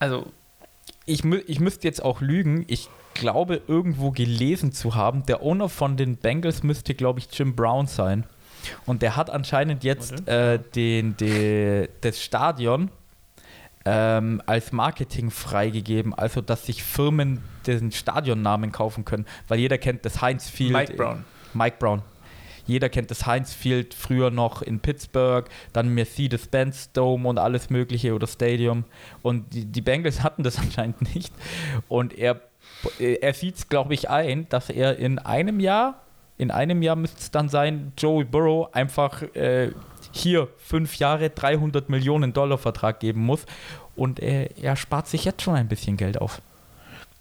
Also, Ich, mü ich müsste jetzt auch lügen. Ich glaube, irgendwo gelesen zu haben, der Owner von den Bengals müsste, glaube ich, Jim Brown sein. Und der hat anscheinend jetzt äh, den, de, das Stadion ähm, als Marketing freigegeben, also dass sich Firmen den Stadionnamen kaufen können, weil jeder kennt das Heinz Field. Mike Brown. Mike Brown. Jeder kennt das Heinz Field früher noch in Pittsburgh, dann Mercedes-Benz Dome und alles Mögliche oder Stadium. Und die, die Bengals hatten das anscheinend nicht. Und er, er sieht es, glaube ich, ein, dass er in einem Jahr, in einem Jahr müsste es dann sein, Joey Burrow einfach äh, hier fünf Jahre 300 Millionen Dollar Vertrag geben muss. Und er, er spart sich jetzt schon ein bisschen Geld auf.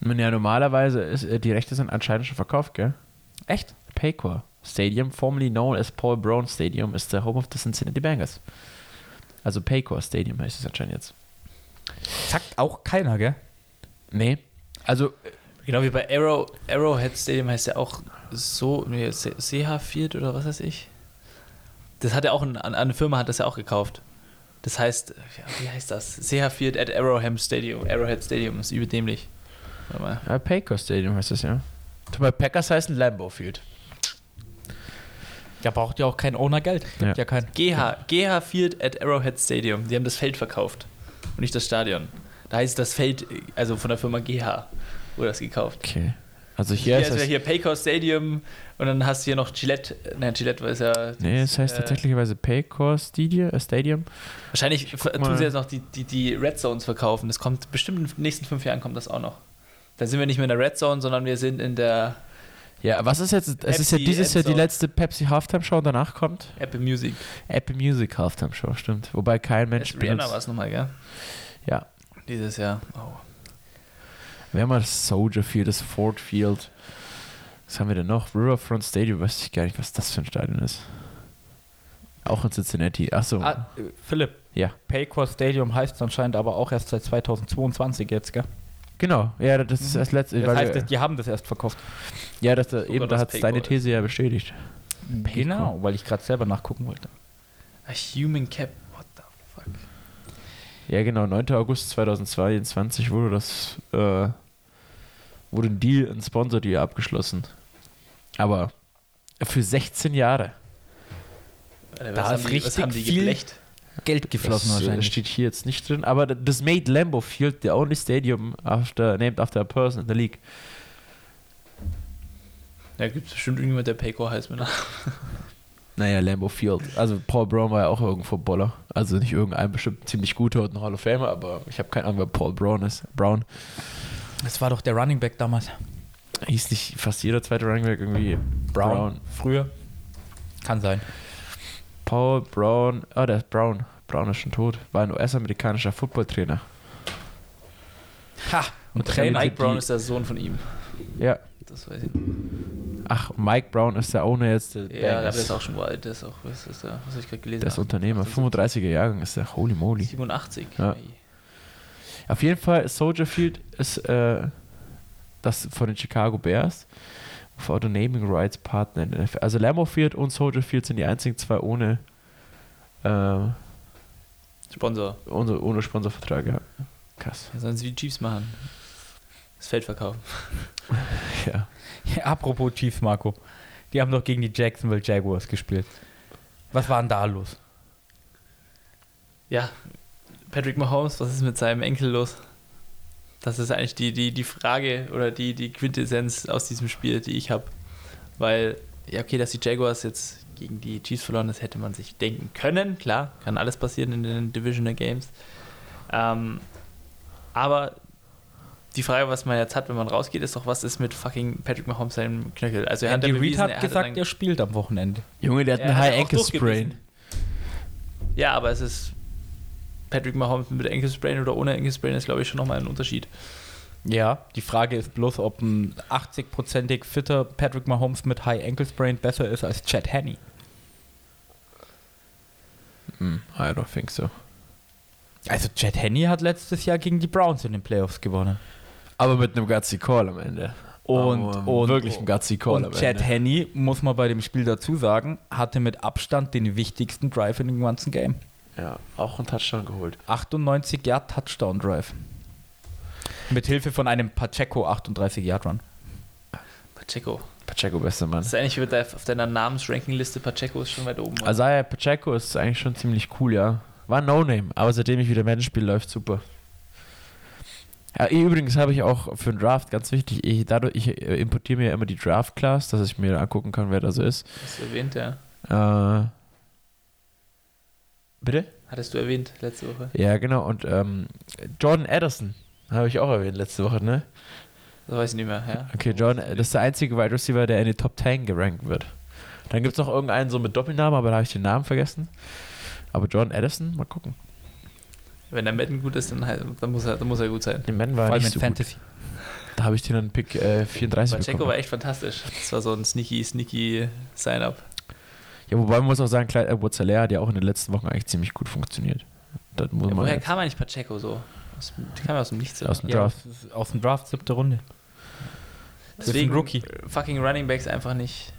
Ja, normalerweise ist äh, die Rechte sind anscheinend schon verkauft, gell? Echt? Paycor Stadium, formerly known as Paul Brown Stadium, ist der Home of the Cincinnati Bengals. Also Paycor Stadium heißt es anscheinend jetzt. Sagt auch keiner, gell? Nee. Also, Genau wie bei Arrow, Arrowhead Stadium heißt ja auch so, nee, CH Field oder was weiß ich. Das hat ja auch ein, eine Firma hat das ja auch gekauft. Das heißt, ja, wie heißt das? CH Field at Arrowhead Stadium. Arrowhead Stadium ist überdämlich. Warte mal. ja, Paycor Stadium heißt es ja. Bei Packers heißt ein Lambeau Field. Der braucht ja auch kein Owner Geld. Gibt Ja. ja, kein. GH, GH Field at Arrowhead Stadium. Die haben das Feld verkauft und nicht das Stadion. Da heißt das Feld, also von der Firma GH, wurde das gekauft. Okay. Also Hier, hier, ist es. hier Paycor Stadium und dann hast du hier noch Gillette. Nein, Gillette ist ja. Nee, es heißt äh, tatsächlicherweise Paycor Stadium. Äh. Wahrscheinlich tun sie jetzt noch die, die, die Red Zones verkaufen. Das kommt bestimmt in den nächsten fünf Jahren kommt das auch noch. Dann sind wir nicht mehr in der Red Zone, sondern wir sind in der Ja, was ist jetzt? Es ist ja Pepsi dieses Jahr die letzte Pepsi Halftime Show und danach kommt Apple Music. Apple Music Halftime Show, stimmt. Wobei kein Mensch Rihanna war es nochmal, gell? Ja. Dieses Jahr. Oh. Wir haben mal das Soldier Field, das Ford Field. Was haben wir denn noch? Riverfront Stadium, weiß ich gar nicht, was das für ein Stadion ist. Auch in Cincinnati. Achso. Ah, äh, Philipp, Ja. Paycor Stadium heißt anscheinend aber auch erst seit 2022 jetzt, gell? Genau. Ja, das ist das letzte. Das heißt, wir- die haben das erst verkauft. ja, das, eben, Sogar da das hat deine Paycor These ja bestätigt. Genau, weil ich gerade selber nachgucken wollte. A Human Cap. What the fuck? Ja, genau. 9. August 2022 wurde das, äh, wurde ein Deal, ein Sponsor-Deal abgeschlossen. Aber für 16 Jahre. Alter, Da ist richtig viel geblecht? Geld geflossen das äh, wahrscheinlich. steht hier jetzt nicht drin. Aber das made Lambeau Field the only stadium after, named after a person in the league. Ja, gibt es bestimmt irgendjemand, der Paycor heißt mit nach. Naja, Lambeau Field. Also Paul Brown war ja auch irgendwo Boller. Also nicht irgendein bestimmt ziemlich guter und ein Hall of Famer, aber ich habe keine Ahnung, wer Paul Brown ist. Brown. Das war doch der Running Back damals. Hieß nicht fast jeder zweite Running Back irgendwie Brown. Früher. Kann sein. Paul Brown, ah, der ist Brown. Brown ist schon tot. War ein US-amerikanischer Footballtrainer. Ha! Und Der Trainer. Mike Brown ist der Sohn von ihm. Ja. Das weiß ich. Ach, Mike Brown ist der Owner jetzt. Der, Ja, aber der ist auch schon alt. Der ist auch, was ist der, was habe ich gerade gelesen? der ist Unternehmer. 78. 35er Jahrgang ist der. Holy moly. 87. Ja. Auf jeden Fall, Soldier Field ist äh, das von den Chicago Bears. For the Naming Rights Partner in der NFL. Also Lambeau Field und Soldier Field sind die einzigen zwei ohne, äh, Sponsor. ohne, ohne Sponsorvertrag. Ja. Krass. Ja, sollen sie wie die Chiefs machen. Das Feld verkaufen. Ja. Apropos Chiefs, Marco. Die haben doch gegen die Jacksonville Jaguars gespielt. Was war denn da los? Ja, Patrick Mahomes, was ist mit seinem Enkel los? Das ist eigentlich die, die, die Frage oder die, die Quintessenz aus diesem Spiel, die ich habe. weil, ja, okay, dass die Jaguars jetzt gegen die Chiefs verloren, das hätte man sich denken können. Klar, kann alles passieren in den Divisional Games. Ähm, aber die Frage, was man jetzt hat, wenn man rausgeht, ist doch, was ist mit fucking Patrick Mahomes seinem Knöchel? Also er hat Andy bewiesen, hat er gesagt, dann- er spielt am Wochenende. Junge, der hat einen hat High auch Ankle Sprain. durchgebissen. Ja, aber es ist Patrick Mahomes mit Ankle oder ohne Ankle ist, glaube ich, schon nochmal ein Unterschied. Ja, die Frage ist bloß, ob ein 80-prozentig fitter Patrick Mahomes mit High Ankle Sprain besser ist als Chad Henney. Hm, I don't think so. Also Chad Henney hat letztes Jahr gegen die Browns in den Playoffs gewonnen. Aber mit einem gutsy Call am Ende. Und, Aber und wirklich ein gutsy Call am Und Chad Ende. Henney, muss man bei dem Spiel dazu sagen, hatte mit Abstand den wichtigsten Drive in dem ganzen Game. Ja, auch einen Touchdown geholt. 98 Yard Touchdown Drive. Mit Hilfe von einem Pacheco 38 Yard Run. Pacheco. Pacheco, bester Mann. Das ist eigentlich auf deiner Namensranking-Liste Pacheco ist schon weit oben. oder? Isaiah Pacheco ist eigentlich schon ziemlich cool, ja. War ein No-Name, aber seitdem ich wieder Madden spiele, läuft super. Ja, übrigens habe ich auch für den Draft ganz wichtig, ich, dadurch, ich äh, importiere mir immer die Draft-Class, dass ich mir angucken kann, wer da so ist. Du erwähnt, ja. Äh, bitte? Hattest du erwähnt letzte Woche. Ja, genau. Und ähm, Jordan Addison habe ich auch erwähnt letzte Woche, ne? Das weiß ich nicht mehr, ja. Okay, Jordan, das ist der einzige Wide Receiver, der in die Top 10 gerankt wird. Dann gibt es noch irgendeinen so mit Doppelnamen, aber da habe ich den Namen vergessen. Aber Jordan Addison, mal gucken. Wenn der Madden gut ist, dann, halt- dann, muss, er, dann muss er gut sein. Den Mann war Vor allem nicht so gut. Fantasy. Da habe ich den dann Pick äh, 34 Pacheco bekommen. war echt fantastisch. Das war so ein sneaky, sneaky Sign-up. Ja, wobei man muss auch sagen, Clyde edwards hat ja auch in den letzten Wochen eigentlich ziemlich gut funktioniert. Das muss Ja, man woher jetzt- kam eigentlich Pacheco so? Aus, kam ja aus dem Nichts. Aus dem Ja, Draft. aus, aus dem Draft, siebte Runde. Deswegen Rookie. fucking Running Backs einfach nicht.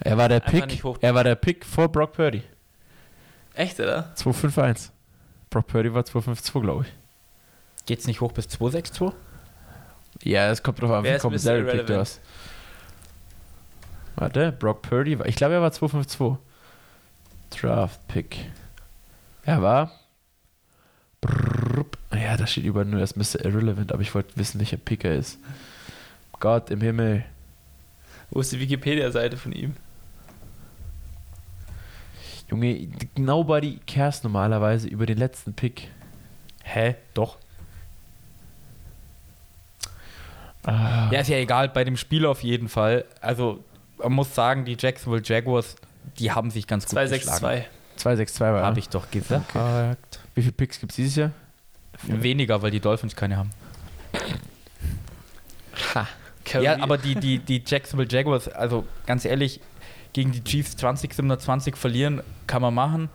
Er war der Pick, er war der Pick vor Brock Purdy. Echt, oder? 251. Brock Purdy war 252, glaube ich. Geht's nicht hoch bis 262? Ja, es kommt drauf an, Wer wie Mr. Pick du hast. Warte, Brock Purdy war, ich glaube, er war 252. Draft Pick. Er war. Ja, da steht überall nur erst Mr. Irrelevant, aber ich wollte wissen, welcher Pick er ist. Gott im Himmel. Wo ist die Wikipedia-Seite von ihm? Junge, nobody cares normalerweise über den letzten Pick. Hä? Doch. Ah, Ja, ist ja egal, bei dem Spiel auf jeden Fall. Also, muss sagen, die Jacksonville Jaguars, die haben sich ganz gut geschlagen. 262. 262 war Habe er. ich doch gesagt. Wie viele Picks gibt es dieses Jahr? Weniger, weil die Dolphins keine haben. Ja, aber die, die, die Jacksonville Jaguars, also ganz ehrlich, gegen die Chiefs 20, 720 verlieren, kann man machen.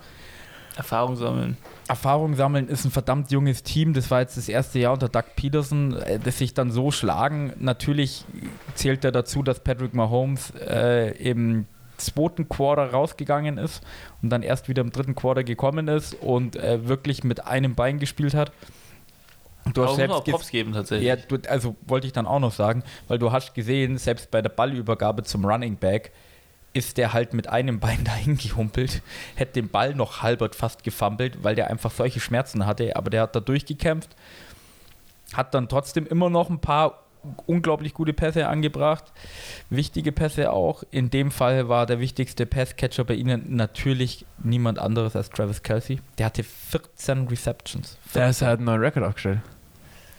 Erfahrung sammeln. Erfahrung sammeln ist ein verdammt junges Team. Das war jetzt das erste Jahr unter Doug Peterson, äh, das sich dann so schlagen. Natürlich zählt er dazu, dass Patrick Mahomes äh, im zweiten Quarter rausgegangen ist und dann erst wieder im dritten Quarter gekommen ist und äh, wirklich mit einem Bein gespielt hat. Du hast auch selbst ges- Props geben, tatsächlich. ja, du, also wollte ich dann auch noch sagen, weil du hast gesehen, selbst bei der Ballübergabe zum Running Back ist der halt mit einem Bein dahin gehumpelt, hätte den Ball noch halbert fast gefummelt, weil der einfach solche Schmerzen hatte, aber der hat da durchgekämpft, hat dann trotzdem immer noch ein paar unglaublich gute Pässe angebracht, wichtige Pässe auch. In dem Fall war der wichtigste Passcatcher bei ihnen natürlich niemand anderes als Travis Kelsey. Der hatte 14 Receptions. Der ist halt einen neuen Rekord aufgestellt.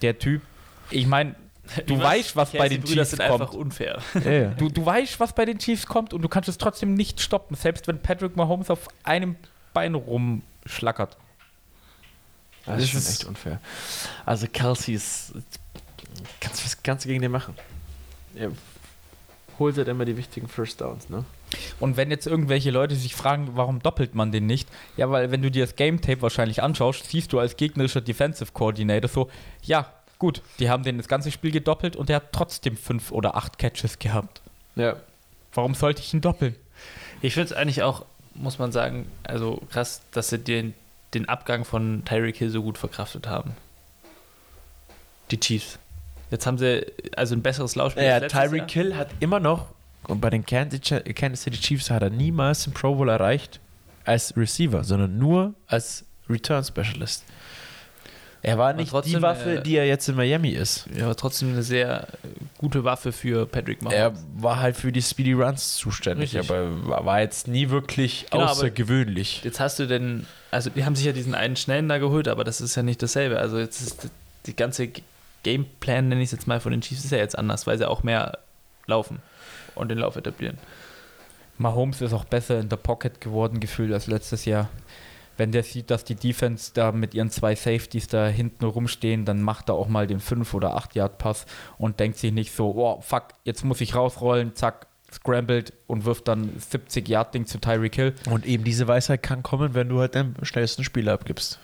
Der Typ, ich meine, du weißt, was bei den Brüder Chiefs sind einfach kommt. unfair. Ja, ja. Du, du weißt, was bei den Chiefs kommt und du kannst es trotzdem nicht stoppen, selbst wenn Patrick Mahomes auf einem Bein rumschlackert. Das Das ist schon ist- echt unfair. Also Kelsey ist. Kannst was kannst du gegen den machen? Er holt halt immer die wichtigen First Downs, ne? Und wenn jetzt irgendwelche Leute sich fragen, warum doppelt man den nicht? Ja, weil wenn du dir das Game Tape wahrscheinlich anschaust, siehst du als gegnerischer Defensive Coordinator so, ja, gut, die haben den das ganze Spiel gedoppelt und der hat trotzdem fünf oder acht Catches gehabt. Ja. Warum sollte ich ihn doppeln? Ich finde es eigentlich auch, muss man sagen, also krass, dass sie den, den Abgang von Tyreek Hill so gut verkraftet haben. Die Chiefs. Jetzt haben sie also ein besseres Laufspiel. Ja, Tyreek. Hill hat immer noch, und bei den Kansas Kansas City Chiefs hat er niemals den Pro Bowl erreicht als Receiver, sondern nur als Return Specialist. Er war nicht die trotzdem, Waffe, äh, die er jetzt in Miami ist. Ja, aber trotzdem eine sehr gute Waffe für Patrick Mahomes. Er war halt für die Speedy Runs zuständig, Richtig. aber war- war jetzt nie wirklich Genau, außergewöhnlich. Jetzt hast du denn, also die haben sich ja diesen einen schnellen da geholt, aber das ist ja nicht dasselbe. Also jetzt ist die ganze Gameplan, nenne ich es jetzt mal, von den Chiefs ist ja jetzt anders, weil sie auch mehr laufen und den Lauf etablieren. Mahomes ist auch besser in der Pocket geworden, gefühlt, als letztes Jahr. Wenn der sieht, dass die Defense da mit ihren zwei Safeties da hinten rumstehen, dann macht er auch mal den 5- oder 8-Yard-Pass und denkt sich nicht so, oh, fuck, jetzt muss ich rausrollen, zack, scrambled und wirft dann 70-Yard-Ding zu Tyreek Hill. Und eben diese Weisheit kann kommen, wenn du halt den schnellsten Spieler abgibst.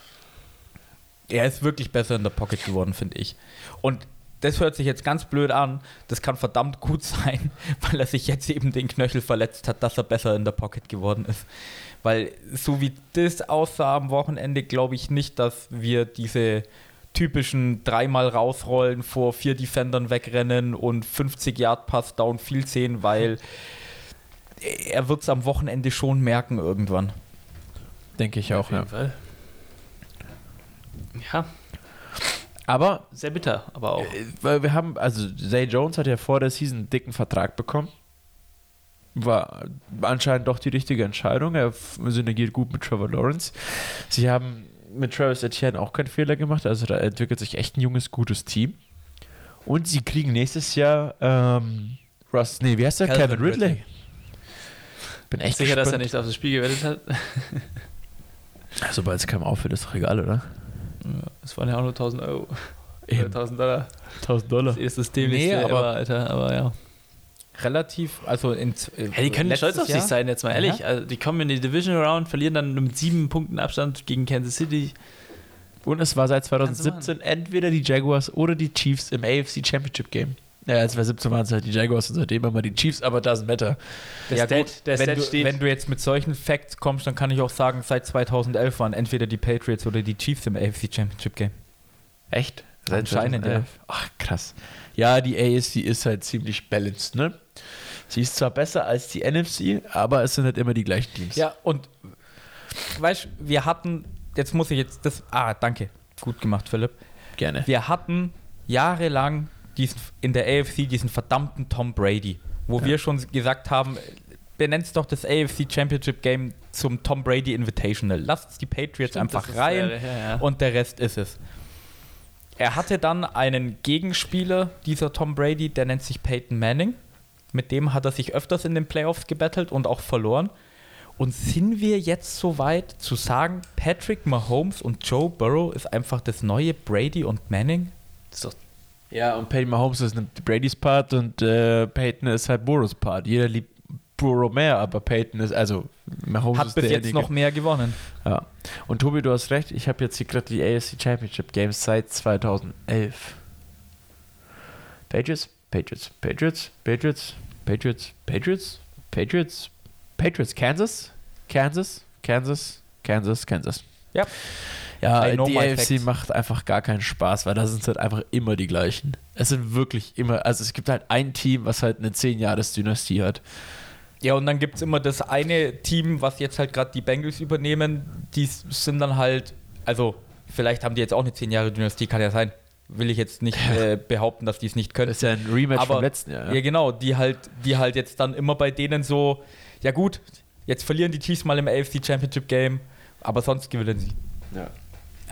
Er ist wirklich besser in der Pocket geworden, finde ich. Und das hört sich jetzt ganz blöd an. Das kann verdammt gut sein, weil er sich jetzt eben den Knöchel verletzt hat, dass er besser in der Pocket geworden ist. Weil so wie das aussah am Wochenende, glaube ich nicht, dass wir diese typischen dreimal rausrollen, vor vier Defendern wegrennen und 50 Yard Pass downfield sehen, weil er wird es am Wochenende schon merken irgendwann. Denke ich auch, Auf jeden ja. Fall. Ja, Aber sehr bitter, aber auch. äh, weil wir haben, also Zay Jones hat ja vor der Season einen dicken Vertrag bekommen. War anscheinend doch die richtige Entscheidung. Er synergiert gut mit Trevor Lawrence. Sie haben mit Travis Etienne auch keinen Fehler gemacht. Also da entwickelt sich echt ein junges, gutes Team. Und sie kriegen nächstes Jahr ähm, Russ, nee, wie heißt der? Calvin Kevin Ridley. Ridley. Bin echt Sicher, dass er gespannt. nicht auf das Spiel gewettet hat. Sobald es keinem auffällt, ist doch egal, oder? Ja, Es waren ja auch nur 1000 Euro. Eben. 1000 Dollar. 1000 Dollar. Das erste dämlichste Nee, aber- ever, Alter. Aber ja. Relativ, also in Ja, die können stolz auf sich sein, jetzt mal ehrlich. Ja. Also, die kommen in die Division Round, verlieren dann mit sieben Punkten Abstand gegen Kansas City. Und es war seit Kannst du 2017 entweder die Jaguars oder die Chiefs im AFC Championship Game. Ja, 2017 waren es halt die Jaguars und seitdem immer die Chiefs, aber doesn't matter. Der ja, Stat- gut, der wenn, Stat du, steht- wenn du jetzt mit solchen Facts kommst, dann kann ich auch sagen, seit 2011 waren entweder die Patriots oder die Chiefs im AFC Championship Game. Echt? Anscheinend, 2011? Ach, krass. Ja, die AFC ist halt ziemlich balanced, ne? Sie ist zwar besser als die NFC, aber es sind halt immer die gleichen Teams. Ja, und weißt wir hatten, jetzt muss ich jetzt das, ah, danke, gut gemacht, Philipp. gerne. Wir hatten jahrelang diesen, in der AFC diesen verdammten Tom Brady, wo Ja. wir schon gesagt haben, benennst doch das AFC Championship Game zum Tom Brady Invitational. Lasst die Patriots Stimmt, einfach rein. der- ja, ja. und der Rest ist es. Er hatte dann einen Gegenspieler, dieser Tom Brady, der nennt sich Peyton Manning. Mit dem hat er sich öfters in den Playoffs gebettelt und auch verloren. Und sind wir jetzt so weit zu sagen, Patrick Mahomes und Joe Burrow ist einfach das neue Brady und Manning? Das ist doch Ja, und Peyton Mahomes ist Brady's Part und äh, Peyton ist halt Burrows Part. Jeder liebt Burrow mehr, aber Peyton ist, also Mahomes Hat ist bis jetzt noch mehr gewonnen. Ja. Und Tobi, du hast recht, ich habe jetzt hier gerade die AFC Championship Games seit 2011. Patriots, Patriots, Patriots, Patriots, Patriots, Patriots, Patriots, Patriots, Kansas, Kansas, Kansas, Kansas, Kansas. Ja. Ja, I know die AFC macht einfach gar keinen Spaß, weil da sind halt einfach immer die gleichen. Es sind wirklich immer, also es gibt halt ein Team, was halt eine 10-Jahres-Dynastie hat. Ja, und dann gibt es immer das eine Team, was jetzt halt gerade die Bengals übernehmen. Die sind dann halt, also vielleicht haben die jetzt auch eine 10 Jahre Dynastie, kann ja sein. Will ich jetzt nicht äh, behaupten, dass die es nicht können. Das ist ja ein Rematch Aber- vom letzten Jahr. Ja, genau, die halt, die halt jetzt dann immer bei denen so, ja gut, jetzt verlieren die Chiefs mal im AFC Championship Game, aber sonst gewinnen sie. Ja.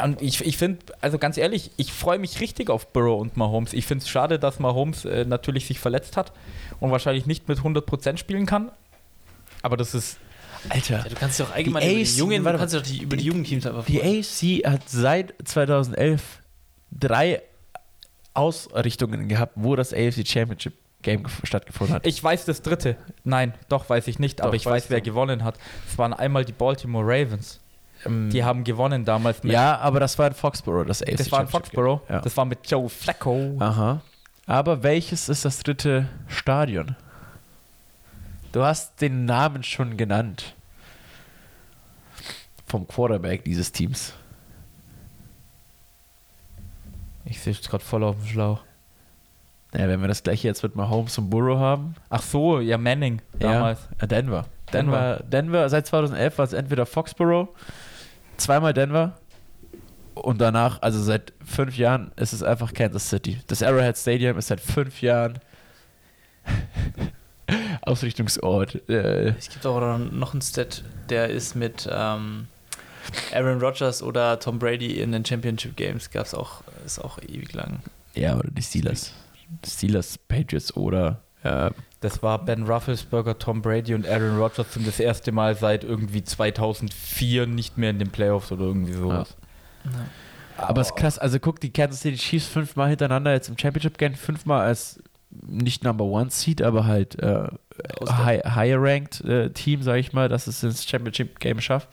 Und ich, ich finde, also ganz ehrlich, ich freue mich richtig auf Burrow und Mahomes. Ich finde es schade, dass Mahomes äh, natürlich sich verletzt hat und wahrscheinlich nicht mit 100% spielen kann. Aber das ist, Alter. Ja, du kannst doch allgemein Die über die AFC jungen, du warte kannst doch die, über die jungen Teams einfach Die. AFC hat seit 2011 drei Ausrichtungen gehabt, wo das AFC Championship Game gef- stattgefunden hat. ich weiß das dritte. Nein, doch weiß ich nicht, aber Doch, ich weiß, wer du. gewonnen hat. Es waren einmal die Baltimore Ravens. Ähm, Die haben gewonnen damals mit. ja, aber das war in Foxborough, das AFC das war in Foxborough. Ja. Das war mit Joe Flacco. Aha. Aber welches ist das dritte Stadion? Du hast den Namen schon genannt. Vom Quarterback dieses Teams. Ich sehe es gerade voll auf dem Schlauch. Ja, wenn wir das gleiche jetzt mit Mahomes und Burrow haben. Ach so, ja, Manning damals. Ja, Denver. Denver. Denver. Denver, seit 2011 war es entweder Foxborough, zweimal Denver Und danach, also seit fünf Jahren, ist es einfach Kansas City. Das Arrowhead Stadium ist seit fünf Jahren Ausrichtungsort. Äh, Es gibt auch noch einen Stat, der ist mit ähm, Aaron Rodgers oder Tom Brady in den Championship Games. Gab es auch, ist auch ewig lang. ja, oder die Steelers. Steelers, Patriots oder äh, Das war Ben Rufflesberger, Tom Brady und Aaron Rodgers sind das erste Mal seit irgendwie 2004 nicht mehr in den Playoffs oder irgendwie sowas. Aber es ist krass, also guck, die Kansas City Chiefs fünfmal hintereinander jetzt im Championship Game, fünfmal als nicht Number One Seed, aber halt äh, high, higher ranked äh, Team, sag ich mal, dass es ins Championship Game schafft.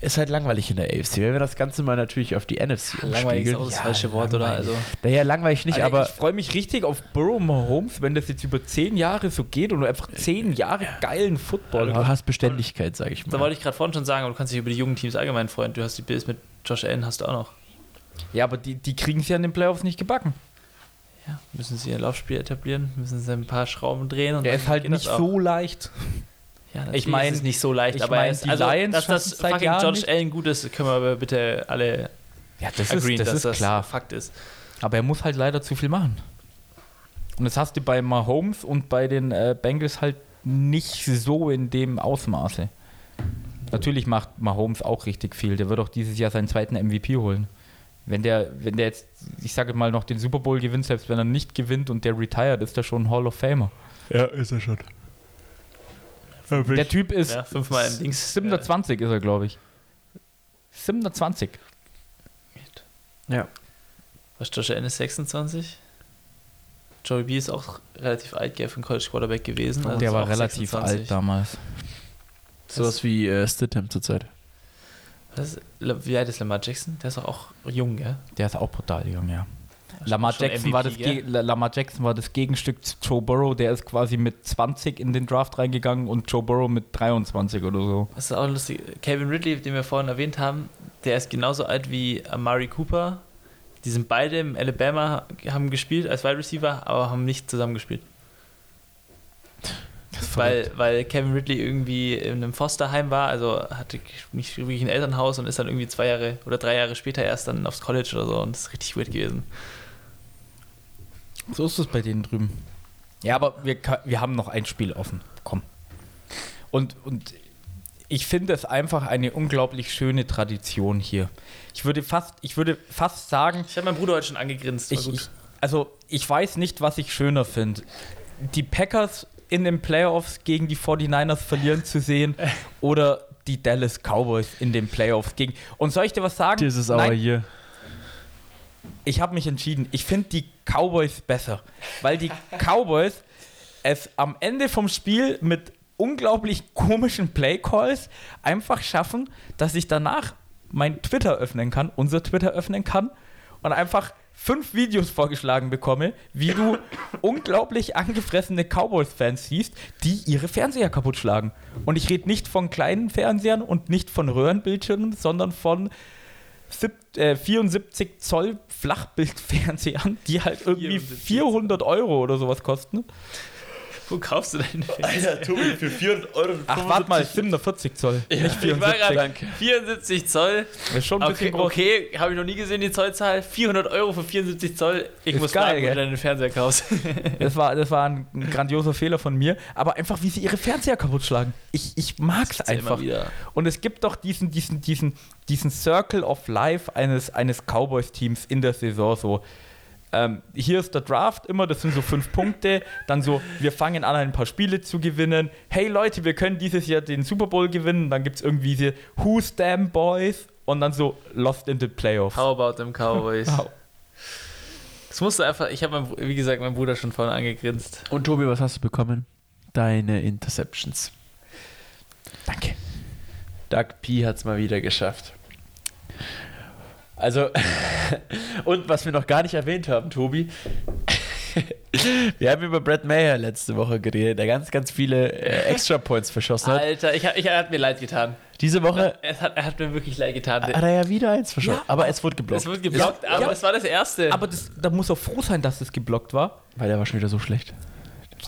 Ist halt langweilig in der AFC. Wenn wir das Ganze mal natürlich auf die NFC Langweilig ist auch umspiegeln. das falsche Wort, oder? langweilig. Also, Naja, langweilig nicht, Alter, aber ich freue mich richtig auf Burrow Mahomes, wenn das jetzt über zehn Jahre so geht und du einfach zehn Jahre geilen Football du hast. Beständigkeit, sag ich da mal. wollte ich gerade vorhin schon sagen, aber du kannst dich über die jungen Teams allgemein freuen. Du hast die Bills mit Josh Allen, hast du auch noch. Ja, aber die, die kriegen es ja in den Playoffs nicht gebacken. Ja, müssen sie ihr Laufspiel etablieren, müssen sie ein paar Schrauben drehen. Und Der dann ist halt nicht so leicht. Ja, Ich mein- ist es nicht so leicht, ich aber mein, es, die also, Lions dass das fucking Jahren Josh nicht. Allen gut ist, können wir aber bitte alle Ja, das agreeen, ist, das dass ist das klar. Fakt ist. Aber er muss halt leider zu viel machen. Und das hast du bei Mahomes und bei den äh, Bengals halt nicht so in dem Ausmaße. Natürlich macht Mahomes auch richtig viel. Der wird auch dieses Jahr seinen zweiten MVP holen. Wenn der, wenn der jetzt, ich sage mal, noch den Super Bowl gewinnt, selbst wenn er nicht gewinnt und der retired, ist er schon ein Hall of Famer. Ja, ist er schon. Der Typ ist Ja, fünfmal im Dings. 27 ist er, glaube ich. 27. Ja. Was Josh Allen ist 26? Joey B ist auch relativ alt, gell, für einen College Quarterback gewesen. also der ist war relativ 26. alt damals. Sowas wie äh, Stidham zurzeit. Was ist, wie alt ist Lamar Jackson? Der ist doch auch jung, gell? Der ist auch brutal jung, ja. Lamar Schon Jackson, war das Lamar Jackson war das Gegenstück zu Joe Burrow. Der ist quasi mit 20 in den Draft reingegangen und Joe Burrow mit 23 oder so. Das ist auch lustig. Calvin Ridley, den wir vorhin erwähnt haben, der ist genauso alt wie Amari Cooper. Die sind beide im Alabama, haben gespielt als Wide Receiver, aber haben nicht zusammen gespielt. Weil, weil Kevin Ridley irgendwie in einem Fosterheim war, also hatte nicht wirklich ein Elternhaus und ist dann irgendwie zwei Jahre oder drei Jahre später erst dann aufs College oder so und das ist richtig weird gewesen. So ist es bei denen drüben. Ja, aber wir, wir haben noch ein Spiel offen. Komm. Und, und ich finde es einfach eine unglaublich schöne Tradition hier. Ich würde fast, ich würde fast sagen, Ich habe meinen Bruder heute schon angegrinst. ich, ich, also ich weiß nicht, was ich schöner finde. Die Packers in den Playoffs gegen die 49ers verlieren zu sehen oder die Dallas Cowboys in den Playoffs gegen. Und soll ich dir was sagen? Aber Nein, hier. ich habe mich entschieden. Ich finde die Cowboys besser, weil die Cowboys es am Ende vom Spiel mit unglaublich komischen Playcalls einfach schaffen, dass ich danach mein Twitter öffnen kann, unser Twitter öffnen kann und einfach fünf Videos vorgeschlagen bekomme, wie du unglaublich angefressene Cowboys-Fans siehst, die ihre Fernseher kaputt schlagen. Und ich rede nicht von kleinen Fernsehern und nicht von Röhrenbildschirmen, sondern von sieb- äh, 74 Zoll Flachbildfernsehern, die halt irgendwie 74 400 Euro oder sowas kosten. Wo kaufst du deine Fans? Tobi, für 400 Euro. Ach, warte mal, 47 Zoll, nicht Ich war 74. gerade 74 Zoll. Das ist schon ein Okay, bisschen groß. okay habe ich noch nie gesehen, die Zollzahl. 400 Euro für 74 Zoll. Ich Ist muss geil, fragen, wo du deinen Fernseher kaufst. Das war, das war ein, ein grandioser Fehler von mir. Aber einfach, wie sie ihre Fernseher kaputt schlagen. Ich, ich mag es ja einfach. wieder. Und es gibt doch diesen, diesen, diesen, diesen Circle of Life eines, eines Cowboys-Teams in der Saison so. Ähm, hier ist der Draft immer, das sind so fünf Punkte. Dann so, wir fangen an, ein paar Spiele zu gewinnen. Hey Leute, wir können dieses Jahr den Super Bowl gewinnen. Dann gibt es irgendwie diese Who's Damn Boys und dann so Lost in the Playoffs. How about them Cowboys? Wow. Das musst du einfach, ich habe, wie gesagt, meinen Bruder schon vorhin angegrinst. Und Tobi, was hast du bekommen? Deine Interceptions. Danke. Doug P hat es mal wieder geschafft. Also, und was wir noch gar nicht erwähnt haben, Tobi. wir haben über Brad Mayer letzte Woche geredet, der ganz, ganz viele äh, Extra Points verschossen hat. Alter, ich, ich, er hat mir leid getan. Diese Woche Er hat, er hat mir wirklich leid getan. hat er ja wieder eins verschossen. Ja, aber es wurde geblockt. Es wird geblockt, Ja, aber ja. es war das erste. Aber das, da muss er froh sein, dass das geblockt war. Weil der war schon wieder so schlecht.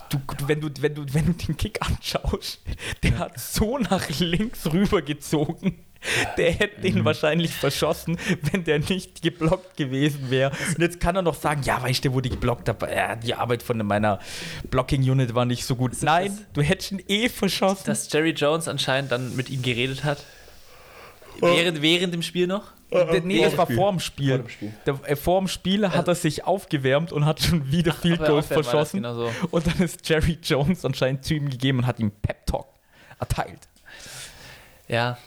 Du, du- wenn, du, wenn, du, wenn du den Kick anschaust, der hat so nach links rüber gezogen. Der hätte ihn wahrscheinlich verschossen, wenn der nicht geblockt gewesen wäre. Und jetzt kann er noch sagen, ja, weißt du, wo die geblockt habe? Ja, die Arbeit von meiner Blocking-Unit war nicht so gut. das- Nein, du hättest ihn eh verschossen. Dass Jerry Jones anscheinend dann mit ihm geredet hat. Während, während dem Spiel noch? D- nee, das war Spiel. vor dem Spiel. Vor dem Spiel. Der, äh, vor dem Spiel hat er sich aufgewärmt und hat schon wieder Field Aber Goals das verschossen. Genau so. Und dann ist Jerry Jones anscheinend zu ihm gegeben und hat ihm Pep Talk erteilt. Ja.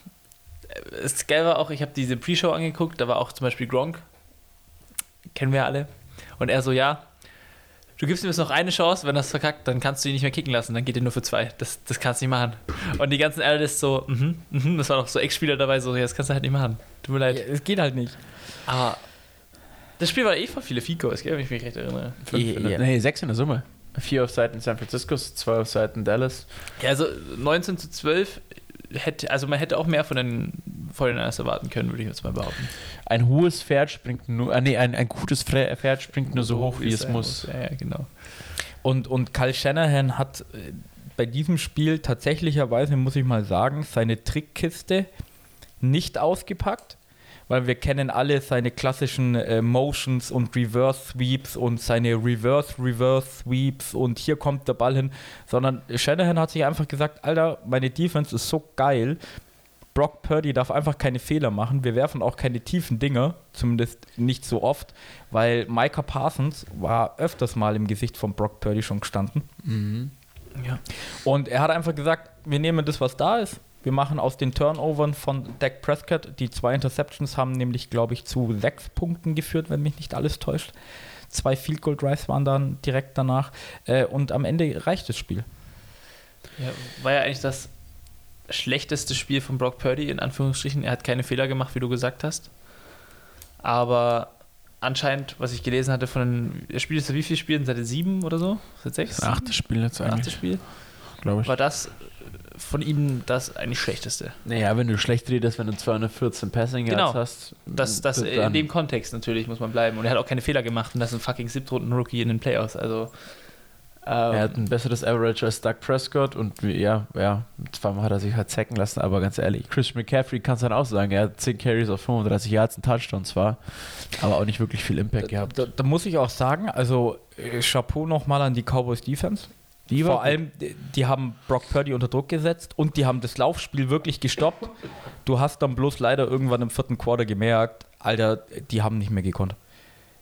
Das Geil war auch, ich habe diese Pre-Show angeguckt, da war auch zum Beispiel Gronk. Kennen wir alle. Und er so, ja, du gibst ihm jetzt noch eine Chance, wenn es verkackt, dann kannst du ihn nicht mehr kicken lassen, dann geht er nur für zwei. Das, das kannst du nicht machen. Und die ganzen Analysts so, mhm, mhm, das waren auch so Ex-Spieler dabei, so, ja, das kannst du halt nicht machen. Tut mir leid. Es geht halt nicht. Aber das Spiel war eh voll viele Fico, gell, wenn ich mich recht erinnere. Fünf Ja, in der, ja. Nee, sechs in der Summe. Vier auf Seiten San Francisco, zwei auf Seiten Dallas. Ja, also 19 zu 12 hätte, also man hätte auch mehr von den Foreigners erwarten können, würde ich jetzt mal behaupten. Ein hohes Pferd springt nur, ah, nee, ein, ein gutes Pferd springt nur so hoch, wie es sein muss. Ja, ja, genau. Und, und Kyle Shanahan hat äh, bei diesem Spiel tatsächlicherweise, muss ich mal sagen, seine Trickkiste nicht ausgepackt, weil wir kennen alle seine klassischen äh, Motions und Reverse Sweeps und seine Reverse Reverse Sweeps und hier kommt der Ball hin, sondern Shanahan hat sich einfach gesagt, Alter, meine Defense ist so geil. Brock Purdy darf einfach keine Fehler machen. Wir werfen auch keine tiefen Dinger, zumindest nicht so oft, weil Micah Parsons war öfters mal im Gesicht von Brock Purdy schon gestanden. Mhm. Ja. Und er hat einfach gesagt, wir nehmen das, was da ist. Wir machen aus den Turnovern von Dak Prescott, die zwei Interceptions haben nämlich, glaube ich, zu sechs Punkten geführt, wenn mich nicht alles täuscht. Zwei Field Goal Drives waren dann direkt danach. Äh, und am Ende reicht das Spiel. Ja, war ja eigentlich das schlechteste Spiel von Brock Purdy, in Anführungsstrichen. Er hat keine Fehler gemacht, wie du gesagt hast. Aber anscheinend, was ich gelesen hatte, von den, er spielt jetzt wie viel Spielen? Seit sieben oder so? Seit sechs? Das achte Spiel jetzt Achte eigentlich, Spiel? glaube ich. War das von ihm das eigentlich schlechteste? Naja, wenn du schlecht redest, wenn du 214 Passing Yards Genau. hast. Das, das in dem Kontext natürlich muss man bleiben. Und er hat auch keine Fehler gemacht und das ist ein fucking Siebtrunden-Rookie in den Playoffs. Also, ähm, Er hat ein besseres Average als Doug Prescott und ja, ja, zweimal hat er sich halt zacken lassen, aber ganz ehrlich, Christian McCaffrey kann es dann auch sagen, er hat 10 Carries auf 35 Yards, ein Touchdown zwar, aber auch nicht wirklich viel Impact gehabt. Da, da muss ich auch sagen, also äh, Chapeau nochmal an die Cowboys Defense. Die Vor allem, die, haben Brock Purdy unter Druck gesetzt und die haben das Laufspiel wirklich gestoppt. Du hast dann bloß leider irgendwann im vierten Quarter gemerkt, Alter, die haben nicht mehr gekonnt.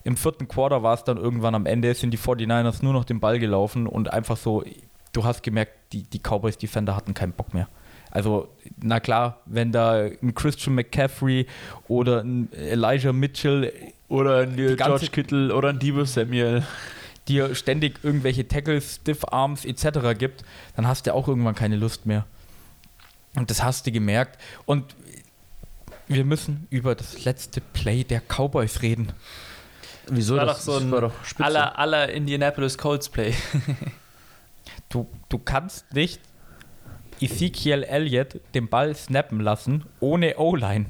Im vierten Quarter war es dann irgendwann am Ende, sind die 49ers nur noch den Ball gelaufen und einfach so, du hast gemerkt, die, die Cowboys Defender hatten keinen Bock mehr. Also, na klar, wenn da ein Christian McCaffrey oder ein Elijah Mitchell Oder ein George Kittle oder ein Debo Samuel. Dir ständig irgendwelche Tackles, Stiff Arms etc. gibt, dann hast du auch irgendwann keine Lust mehr. Und das hast du gemerkt. Und wir müssen über das letzte Play der Cowboys reden. Wieso? war das, doch so das ein war doch spitze. aller, aller Indianapolis Colts Play. Du, du kannst nicht Ezekiel Elliott den Ball snappen lassen ohne O-Line.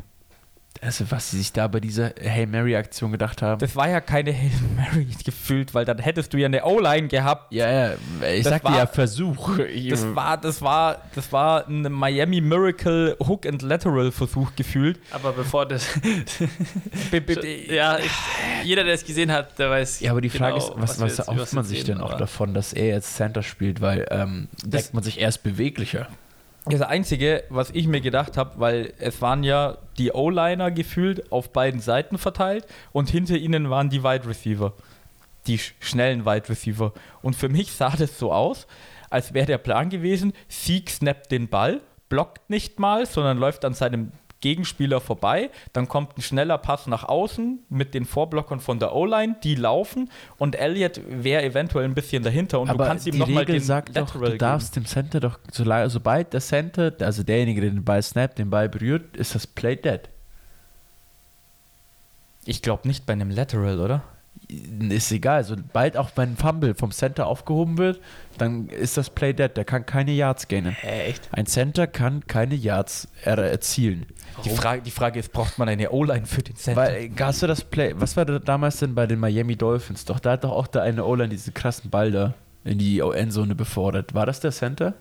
Also, was sie sich da bei dieser Hey Mary-Aktion gedacht haben. Das war ja keine Hail Mary gefühlt, weil dann hättest du ja eine O-Line gehabt. ja, ja, ich Das sagte war- ja Versuch. Das war, das war, das war ein Miami Miracle Hook and Lateral Versuch gefühlt. Aber bevor das. Ja, ich, jeder, der es gesehen hat, der weiß. ja, aber die Frage genau, ist, was, was jetzt- erhofft man sich denn auch davon, dass er jetzt Center spielt, weil ähm, Das- deckt man sich erst beweglicher. Das Einzige, was ich mir gedacht habe, weil es waren ja die O-Liner gefühlt auf beiden Seiten verteilt und hinter ihnen waren die Wide Receiver. Die sch- schnellen Wide Receiver. Und für mich sah das so aus, als wäre der Plan gewesen, Sieg snappt den Ball, blockt nicht mal, sondern läuft an seinem Gegenspieler vorbei. Dann kommt ein schneller Pass nach außen mit den Vorblockern von der O-Line, die laufen und Elliott wäre eventuell ein bisschen dahinter und du aber kannst ihm die nochmal den sagt doch, Lateral du geben. darfst dem Center doch, sobald der Center, also derjenige, der den Ball snappt, den Ball berührt, ist das Play dead. Ich glaube nicht bei einem Lateral, oder? Ist egal, sobald auch mein Fumble vom Center aufgehoben wird, dann ist das Play dead, der kann keine Yards gainen. Echt? Ein Center kann keine Yards er erzielen. Die Frage, die Frage ist, braucht man eine O-Line für den Center? Weil, äh, hast du das Play, was war da damals denn bei den Miami Dolphins? Doch, da hat doch auch der eine O-Line diesen krassen Ball da in die Endzone befordert. War das der Center?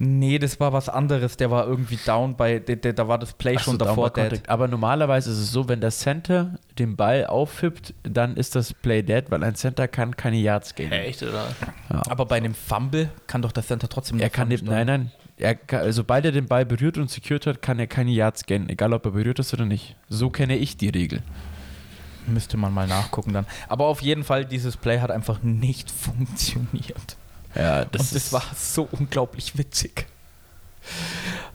Nee, das war was anderes. Der war irgendwie down bei, der, der, da war das Play Ach so, schon Down davor dead. Aber normalerweise ist es so, wenn der Center den Ball auffippt, dann ist das Play dead, weil ein Center kann keine Yards gehen. Echt, oder? Ja. Aber bei einem Fumble kann doch der Center trotzdem Er kann den, nein, nein. Er kann, sobald er den Ball berührt und secured hat, kann er keine Yards gehen, egal ob er berührt ist oder nicht. So kenne ich die Regel. Müsste man mal nachgucken dann. Aber auf jeden Fall, dieses Play hat einfach nicht funktioniert. Ja, Das Und das war so unglaublich witzig.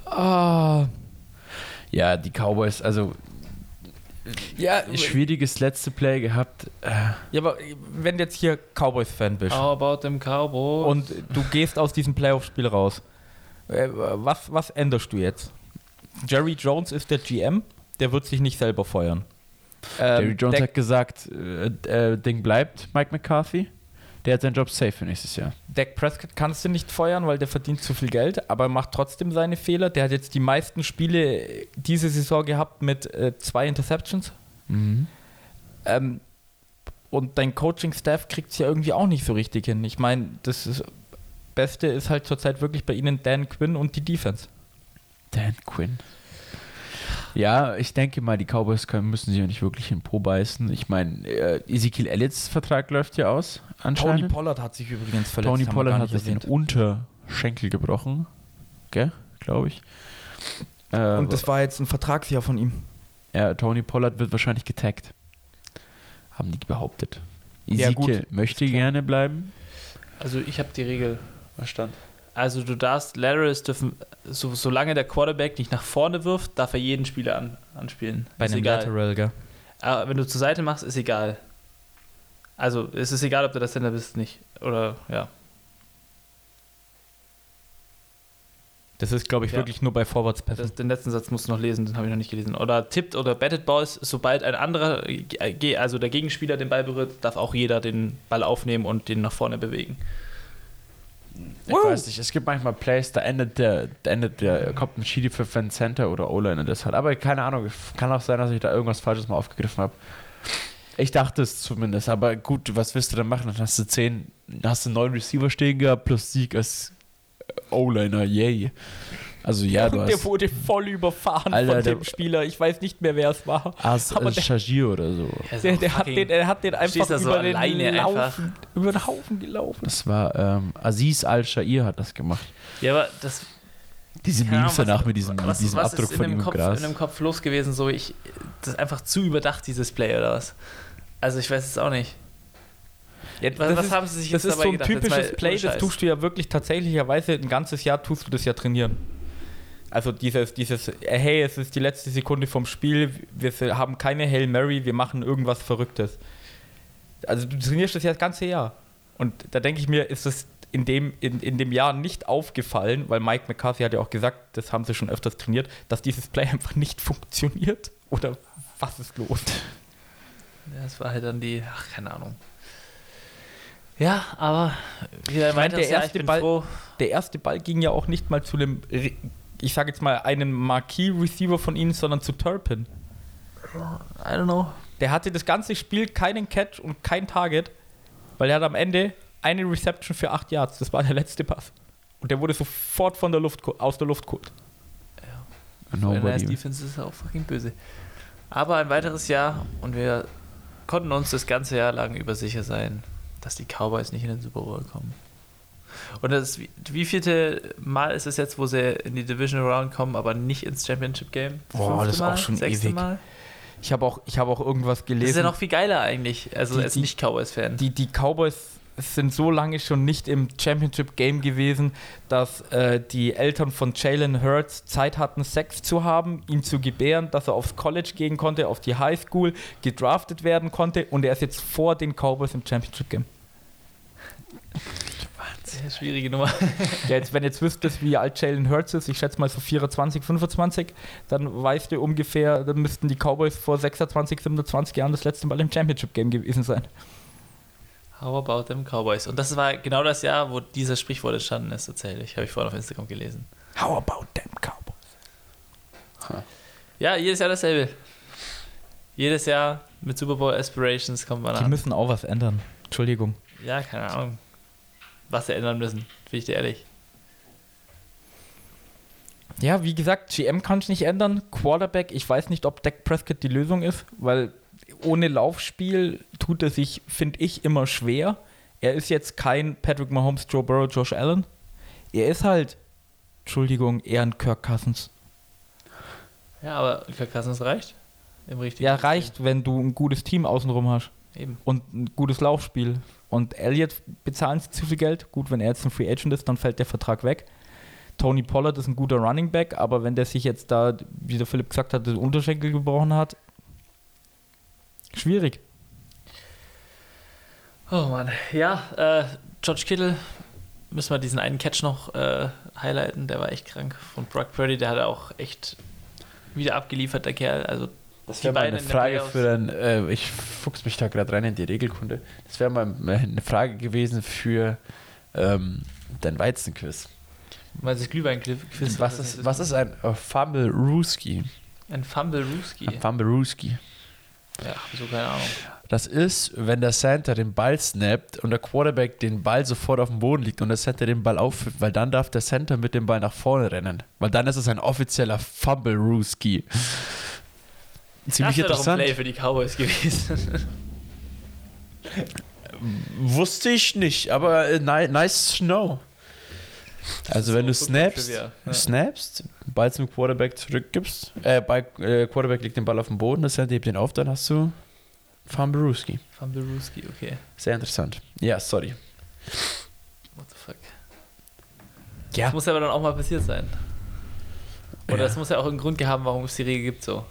Ah. Ja, die Cowboys, also Ja, schwieriges letzte Play gehabt. Äh, ja, aber wenn du jetzt hier Cowboys-Fan bist How about them Cowboys? und du gehst aus diesem Playoff-Spiel raus, äh, was, was änderst du jetzt? Jerry Jones ist der GM, der wird sich nicht selber feuern. Ähm, Jerry Jones Dak- hat gesagt, äh, äh, Ding bleibt, Mike McCarthy. Der hat seinen Job safe für nächstes Jahr. Dak Prescott kannst du nicht feuern, weil der verdient zu viel Geld, aber macht trotzdem seine Fehler. Der hat jetzt die meisten Spiele diese Saison gehabt mit äh, zwei Interceptions. Mhm. Ähm, und dein Coaching-Staff kriegt es ja irgendwie auch nicht so richtig hin. Ich meine, das ist, Beste ist halt zurzeit wirklich bei ihnen Dan Quinn und die Defense. Dan Quinn. Ja, ich denke mal, die Cowboys können, müssen sich ja nicht wirklich in Po beißen. Ich meine, äh, Ezekiel Elliott's Vertrag läuft ja aus, Tony anscheinend. Pollard hat sich übrigens verletzt. Tony Pollard hat sich den. Unterschenkel gebrochen. Gell? Glaube ich. Äh, Und das war jetzt ein Vertragsjahr von ihm. ja, Tony Pollard wird wahrscheinlich getaggt. Haben die behauptet. Ja, Ezekiel gut. möchte gerne bleiben. Also ich habe die Regel verstanden. Also du darfst, Laterals dürfen, so, solange der Quarterback nicht nach vorne wirft, darf er jeden Spieler an, anspielen. Bei ist einem egal. Lateral, gell? Aber wenn du zur Seite machst, ist egal. Also es ist egal, ob du der Center bist, nicht. Oder ja. Das ist, glaube ich, Ja. wirklich nur bei Vorwärtspässen. Den letzten Satz musst du noch lesen, den habe ich noch nicht gelesen. Oder tippt oder betted Balls, sobald ein anderer, also der Gegenspieler den Ball berührt, darf auch jeder den Ball aufnehmen und den nach vorne bewegen. Ich weiß nicht, es gibt manchmal Plays, da endet der, da endet der, kommt ein Sheedy für Fan Center oder O-Liner das hat. Aber keine Ahnung, kann auch sein, dass ich da irgendwas Falsches mal aufgegriffen habe. Ich dachte es zumindest, aber gut, was willst du dann machen? Dann hast du zehn, hast du neun Receiver stehen gehabt plus Sieg als O-Liner, yay. Also ja, du der hast wurde voll überfahren Alter, von der- dem Spieler. Ich weiß nicht mehr, wer es war. As, aber As der- Shagir oder so. Der, der, hat den, der hat den einfach da so über, den Laufen, über den Haufen gelaufen. Das war ähm, Aziz Al-Shair hat das gemacht. Ja, aber das Diese Memes Ahnung, danach mit diesem, was, diesem was Abdruck ist von in ihm dem im Kopf, Gras. in dem Kopf los gewesen, so ich, das ist einfach zu überdacht, dieses Play oder was? Also ich weiß es auch nicht. Ja, Was, das was ist, haben sie sich das jetzt ist dabei so ein gedacht? Typisches Play, das tust du ja wirklich tatsächlicherweise ein ganzes Jahr tust du das ja trainieren. Also dieses, dieses, äh, hey, es ist die letzte Sekunde vom Spiel, wir haben keine Hail Mary, wir machen irgendwas Verrücktes. Also du trainierst das ja das ganze Jahr. Und da denke ich mir, ist es in dem, in, in dem Jahr nicht aufgefallen, weil Mike McCarthy hat ja auch gesagt, das haben sie schon öfters trainiert, dass dieses Play einfach nicht funktioniert. Oder was ist los? Das war halt dann die, ach, keine Ahnung. Ja, aber wieder Ich meine, der Jahr, erste bin Ball- froh. der erste Ball ging ja auch nicht mal zu einem, ich sage jetzt mal, einen Marquee-Receiver von ihnen, sondern zu Turpin. I don't know. Der hatte das ganze Spiel keinen Catch und kein Target, weil er hat am Ende eine Reception für acht Yards. Das war der letzte Pass. Und der wurde sofort von der Luft, aus der Luft geholt. Nobody. Nobody. Defense ist auch fucking böse. Aber ein weiteres Jahr und wir konnten uns das ganze Jahr lang über sicher sein, dass die Cowboys nicht in den Super Bowl kommen. Und das wie, wie vielte Mal ist es jetzt, wo sie in die Division Round kommen, aber nicht ins Championship Game? Boah, das ist auch Mal? schon Sechste ewig. Mal? Ich habe auch, ich hab auch irgendwas gelesen. Das ist ja noch viel geiler eigentlich, also Die- als Nicht-Cowboys-Fan. die, die Cowboys sind so lange schon nicht im Championship Game gewesen, dass äh, die Eltern von Jalen Hurts Zeit hatten, Sex zu haben, ihn zu gebären, dass er aufs College gehen konnte, auf die High School, gedraftet werden konnte und er ist jetzt vor den Cowboys im Championship Game. Schwierige Nummer. Ja, jetzt, wenn jetzt wüsstest, wie alt Jalen Hurts ist, ich schätze mal so 24, 25, dann weißt du ungefähr, dann müssten die Cowboys vor 26, 27 Jahren das letzte Mal im Championship Game gewesen sein. How about them Cowboys? Und das war genau das Jahr, wo dieses Sprichwort entstanden ist, tatsächlich. Habe ich vorhin auf Instagram gelesen. How about them Cowboys? Ja, jedes Jahr dasselbe. Jedes Jahr mit Super Bowl Aspirations kommt man Die an. müssen auch was ändern. Entschuldigung. Ja, keine Ahnung. Was sie ändern müssen, bin ich dir ehrlich. Ja, wie gesagt, GM kann ich nicht ändern. Quarterback, ich weiß nicht, ob Dak Prescott die Lösung ist, weil ohne Laufspiel tut er sich, finde ich, immer schwer. Er ist jetzt kein Patrick Mahomes, Joe Burrow, Josh Allen. Er ist halt, Entschuldigung, eher ein Kirk Cousins. Ja, aber Kirk Cousins reicht. Im richtigen Ja, reicht, wenn du ein gutes Team außenrum hast Eben. und ein gutes Laufspiel. Und Elliott bezahlen sie zu viel Geld. Gut, wenn er jetzt ein Free Agent ist, dann fällt der Vertrag weg. Tony Pollard ist ein guter Running Back, aber wenn der sich jetzt da, wie der Philipp gesagt hat, den Unterschenkel gebrochen hat, schwierig. Oh Mann. Ja, äh, George Kittle, müssen wir diesen einen Catch noch äh, highlighten, der war echt krank. Von Brock Purdy, der hat auch echt wieder abgeliefert, der Kerl. Also Das wäre mal eine Frage für ein, äh, ich fuchs mich da gerade rein in die Regelkunde. Das wäre mal eine Frage gewesen für ähm, dein Weizenquiz. weil sich Glühwein-Quiz Was ist, was ist ein äh, Fumble Rooski? Ein Fumble Rooski. Ein Fumble Rooski. Ja, so keine Ahnung. Das ist, wenn der Center den Ball snappt und der Quarterback den Ball sofort auf dem Boden liegt und der Center den Ball aufführt, weil dann darf der Center mit dem Ball nach vorne rennen. Weil dann ist es ein offizieller Fumble Rooski. Ziemlich das wäre doch ein interessant. Play für die Cowboys gewesen. Wusste ich nicht, aber äh, ni nice to know. Also wenn du snaps, ja. snaps, Ball zum Quarterback zurückgibst, äh, bei, äh, Quarterback legt den Ball auf den Boden, das Center hebt den auf, dann hast du Fumble-Rooski. Fumble Rooski, okay. Sehr interessant. Ja, sorry. What the fuck. Ja. Das muss aber dann auch mal passiert sein. Oder Ja. es muss ja auch einen Grund gehabt, warum es die Regel gibt, so.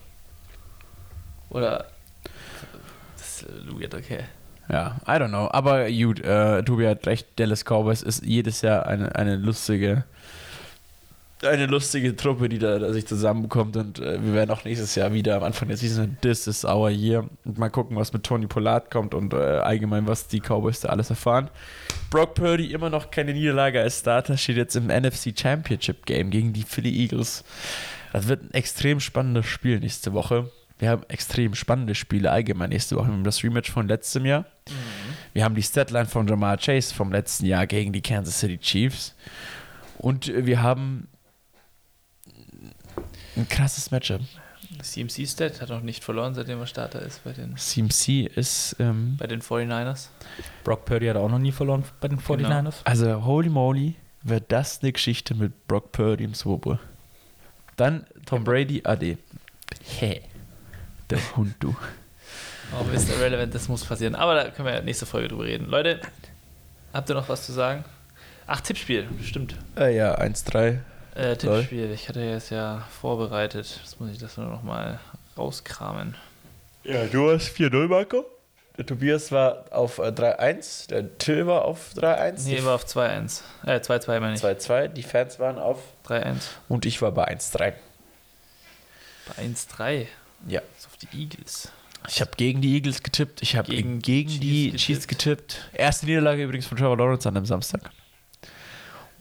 Oder. Das ist weird, okay. Ja, I don't know. Aber gut, äh, Tobi hat recht, Dallas Cowboys ist jedes Jahr eine, eine lustige eine lustige Truppe, die da, da sich zusammenkommt und äh, wir werden auch nächstes Jahr wieder am Anfang der Season This is our year und mal gucken, was mit Tony Pollard kommt und äh, allgemein, was die Cowboys da alles erfahren. Brock Purdy immer noch keine Niederlage als Starter, steht jetzt im NFC Championship Game gegen die Philly Eagles. Das wird ein extrem spannendes Spiel nächste Woche. Wir haben extrem spannende Spiele allgemein nächste Woche. Wir haben das Rematch von letztem Jahr. Wir haben die Statline von Jamar Chase vom letzten Jahr gegen die Kansas City Chiefs. Und wir haben ein krasses Matchup. CMC Stat hat noch nicht verloren, seitdem er Starter ist bei den, CMC ist, ähm, bei den 49ers. Brock Purdy hat auch noch nie verloren bei den 49ers. also holy moly, wird das eine Geschichte mit Brock Purdy im Super Bowl. Dann Tom Brady, AD. Hä? Der Hund, du. Aber ist irrelevant, das muss passieren. Aber da können wir ja nächste Folge drüber reden. Leute, habt ihr noch was zu sagen? Ach, Tippspiel, stimmt. Äh, ja, 1-3. Äh, Tippspiel, ich hatte jetzt ja vorbereitet. Jetzt muss ich das nur noch mal rauskramen. Ja, du hast 4-0, Marco. Der Tobias war auf äh, 3-1. Der Till war auf 3-1. Nee, war auf 2-1. Äh, 2-2 meine ich. 2-2. Die Fans waren auf. 3-1. Und ich war bei 1-3. Bei 1-3. Ja. Ist auf die Eagles. Ich habe gegen die Eagles getippt. Ich habe Gegen gegen, Chiefs die getippt. Chiefs getippt. Erste Niederlage übrigens von Trevor Lawrence an dem Samstag.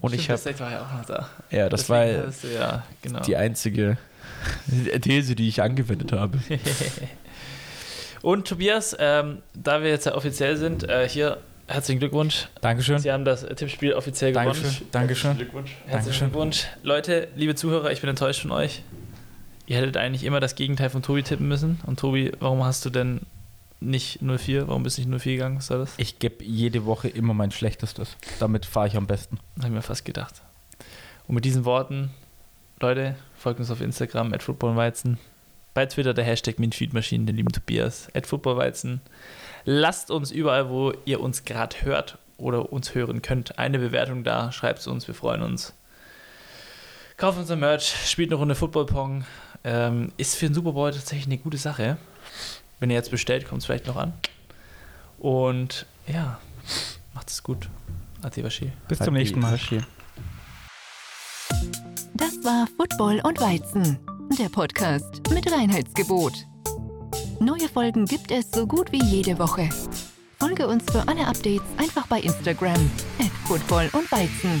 Und ich Stimmt, habe. das war ja auch noch da. Ja, das Deswegen war du ja, genau. die einzige These, die ich angewendet habe. Und Tobias, ähm, da wir jetzt ja offiziell sind, äh, hier herzlichen Glückwunsch. Dankeschön. Sie haben das Tippspiel offiziell Dankeschön. gewonnen. Dankeschön. Glückwunsch. Herzlichen Dankeschön. Glückwunsch. Leute, liebe Zuhörer, ich bin enttäuscht von euch. Ihr hättet eigentlich immer das Gegenteil von Tobi tippen müssen. Und Tobi, warum hast du denn nicht 04? Warum bist du nicht 04 gegangen? Was soll das? Ich gebe jede Woche immer mein Schlechtestes. Damit fahre ich am besten. Habe ich mir fast gedacht. Und mit diesen Worten, Leute, folgt uns auf Instagram, at footballweizen. Bei Twitter der Hashtag MinFeedmaschinen, den lieben Tobias, at footballweizen. Lasst uns überall, wo ihr uns gerade hört oder uns hören könnt, eine Bewertung da. Schreibt es uns, wir freuen uns. Kauft unser Merch, spielt eine Runde Football-Pong. Ähm, ist für den Super Bowl tatsächlich eine gute Sache. Wenn ihr jetzt bestellt, kommt es vielleicht noch an. Und ja, macht es gut. Ade, Waschi. Bis zum nächsten Mal. Das war Football und Weizen, der Podcast mit Reinheitsgebot. Neue Folgen gibt es so gut wie jede Woche. Folge uns für alle Updates einfach bei Instagram at Football und Weizen.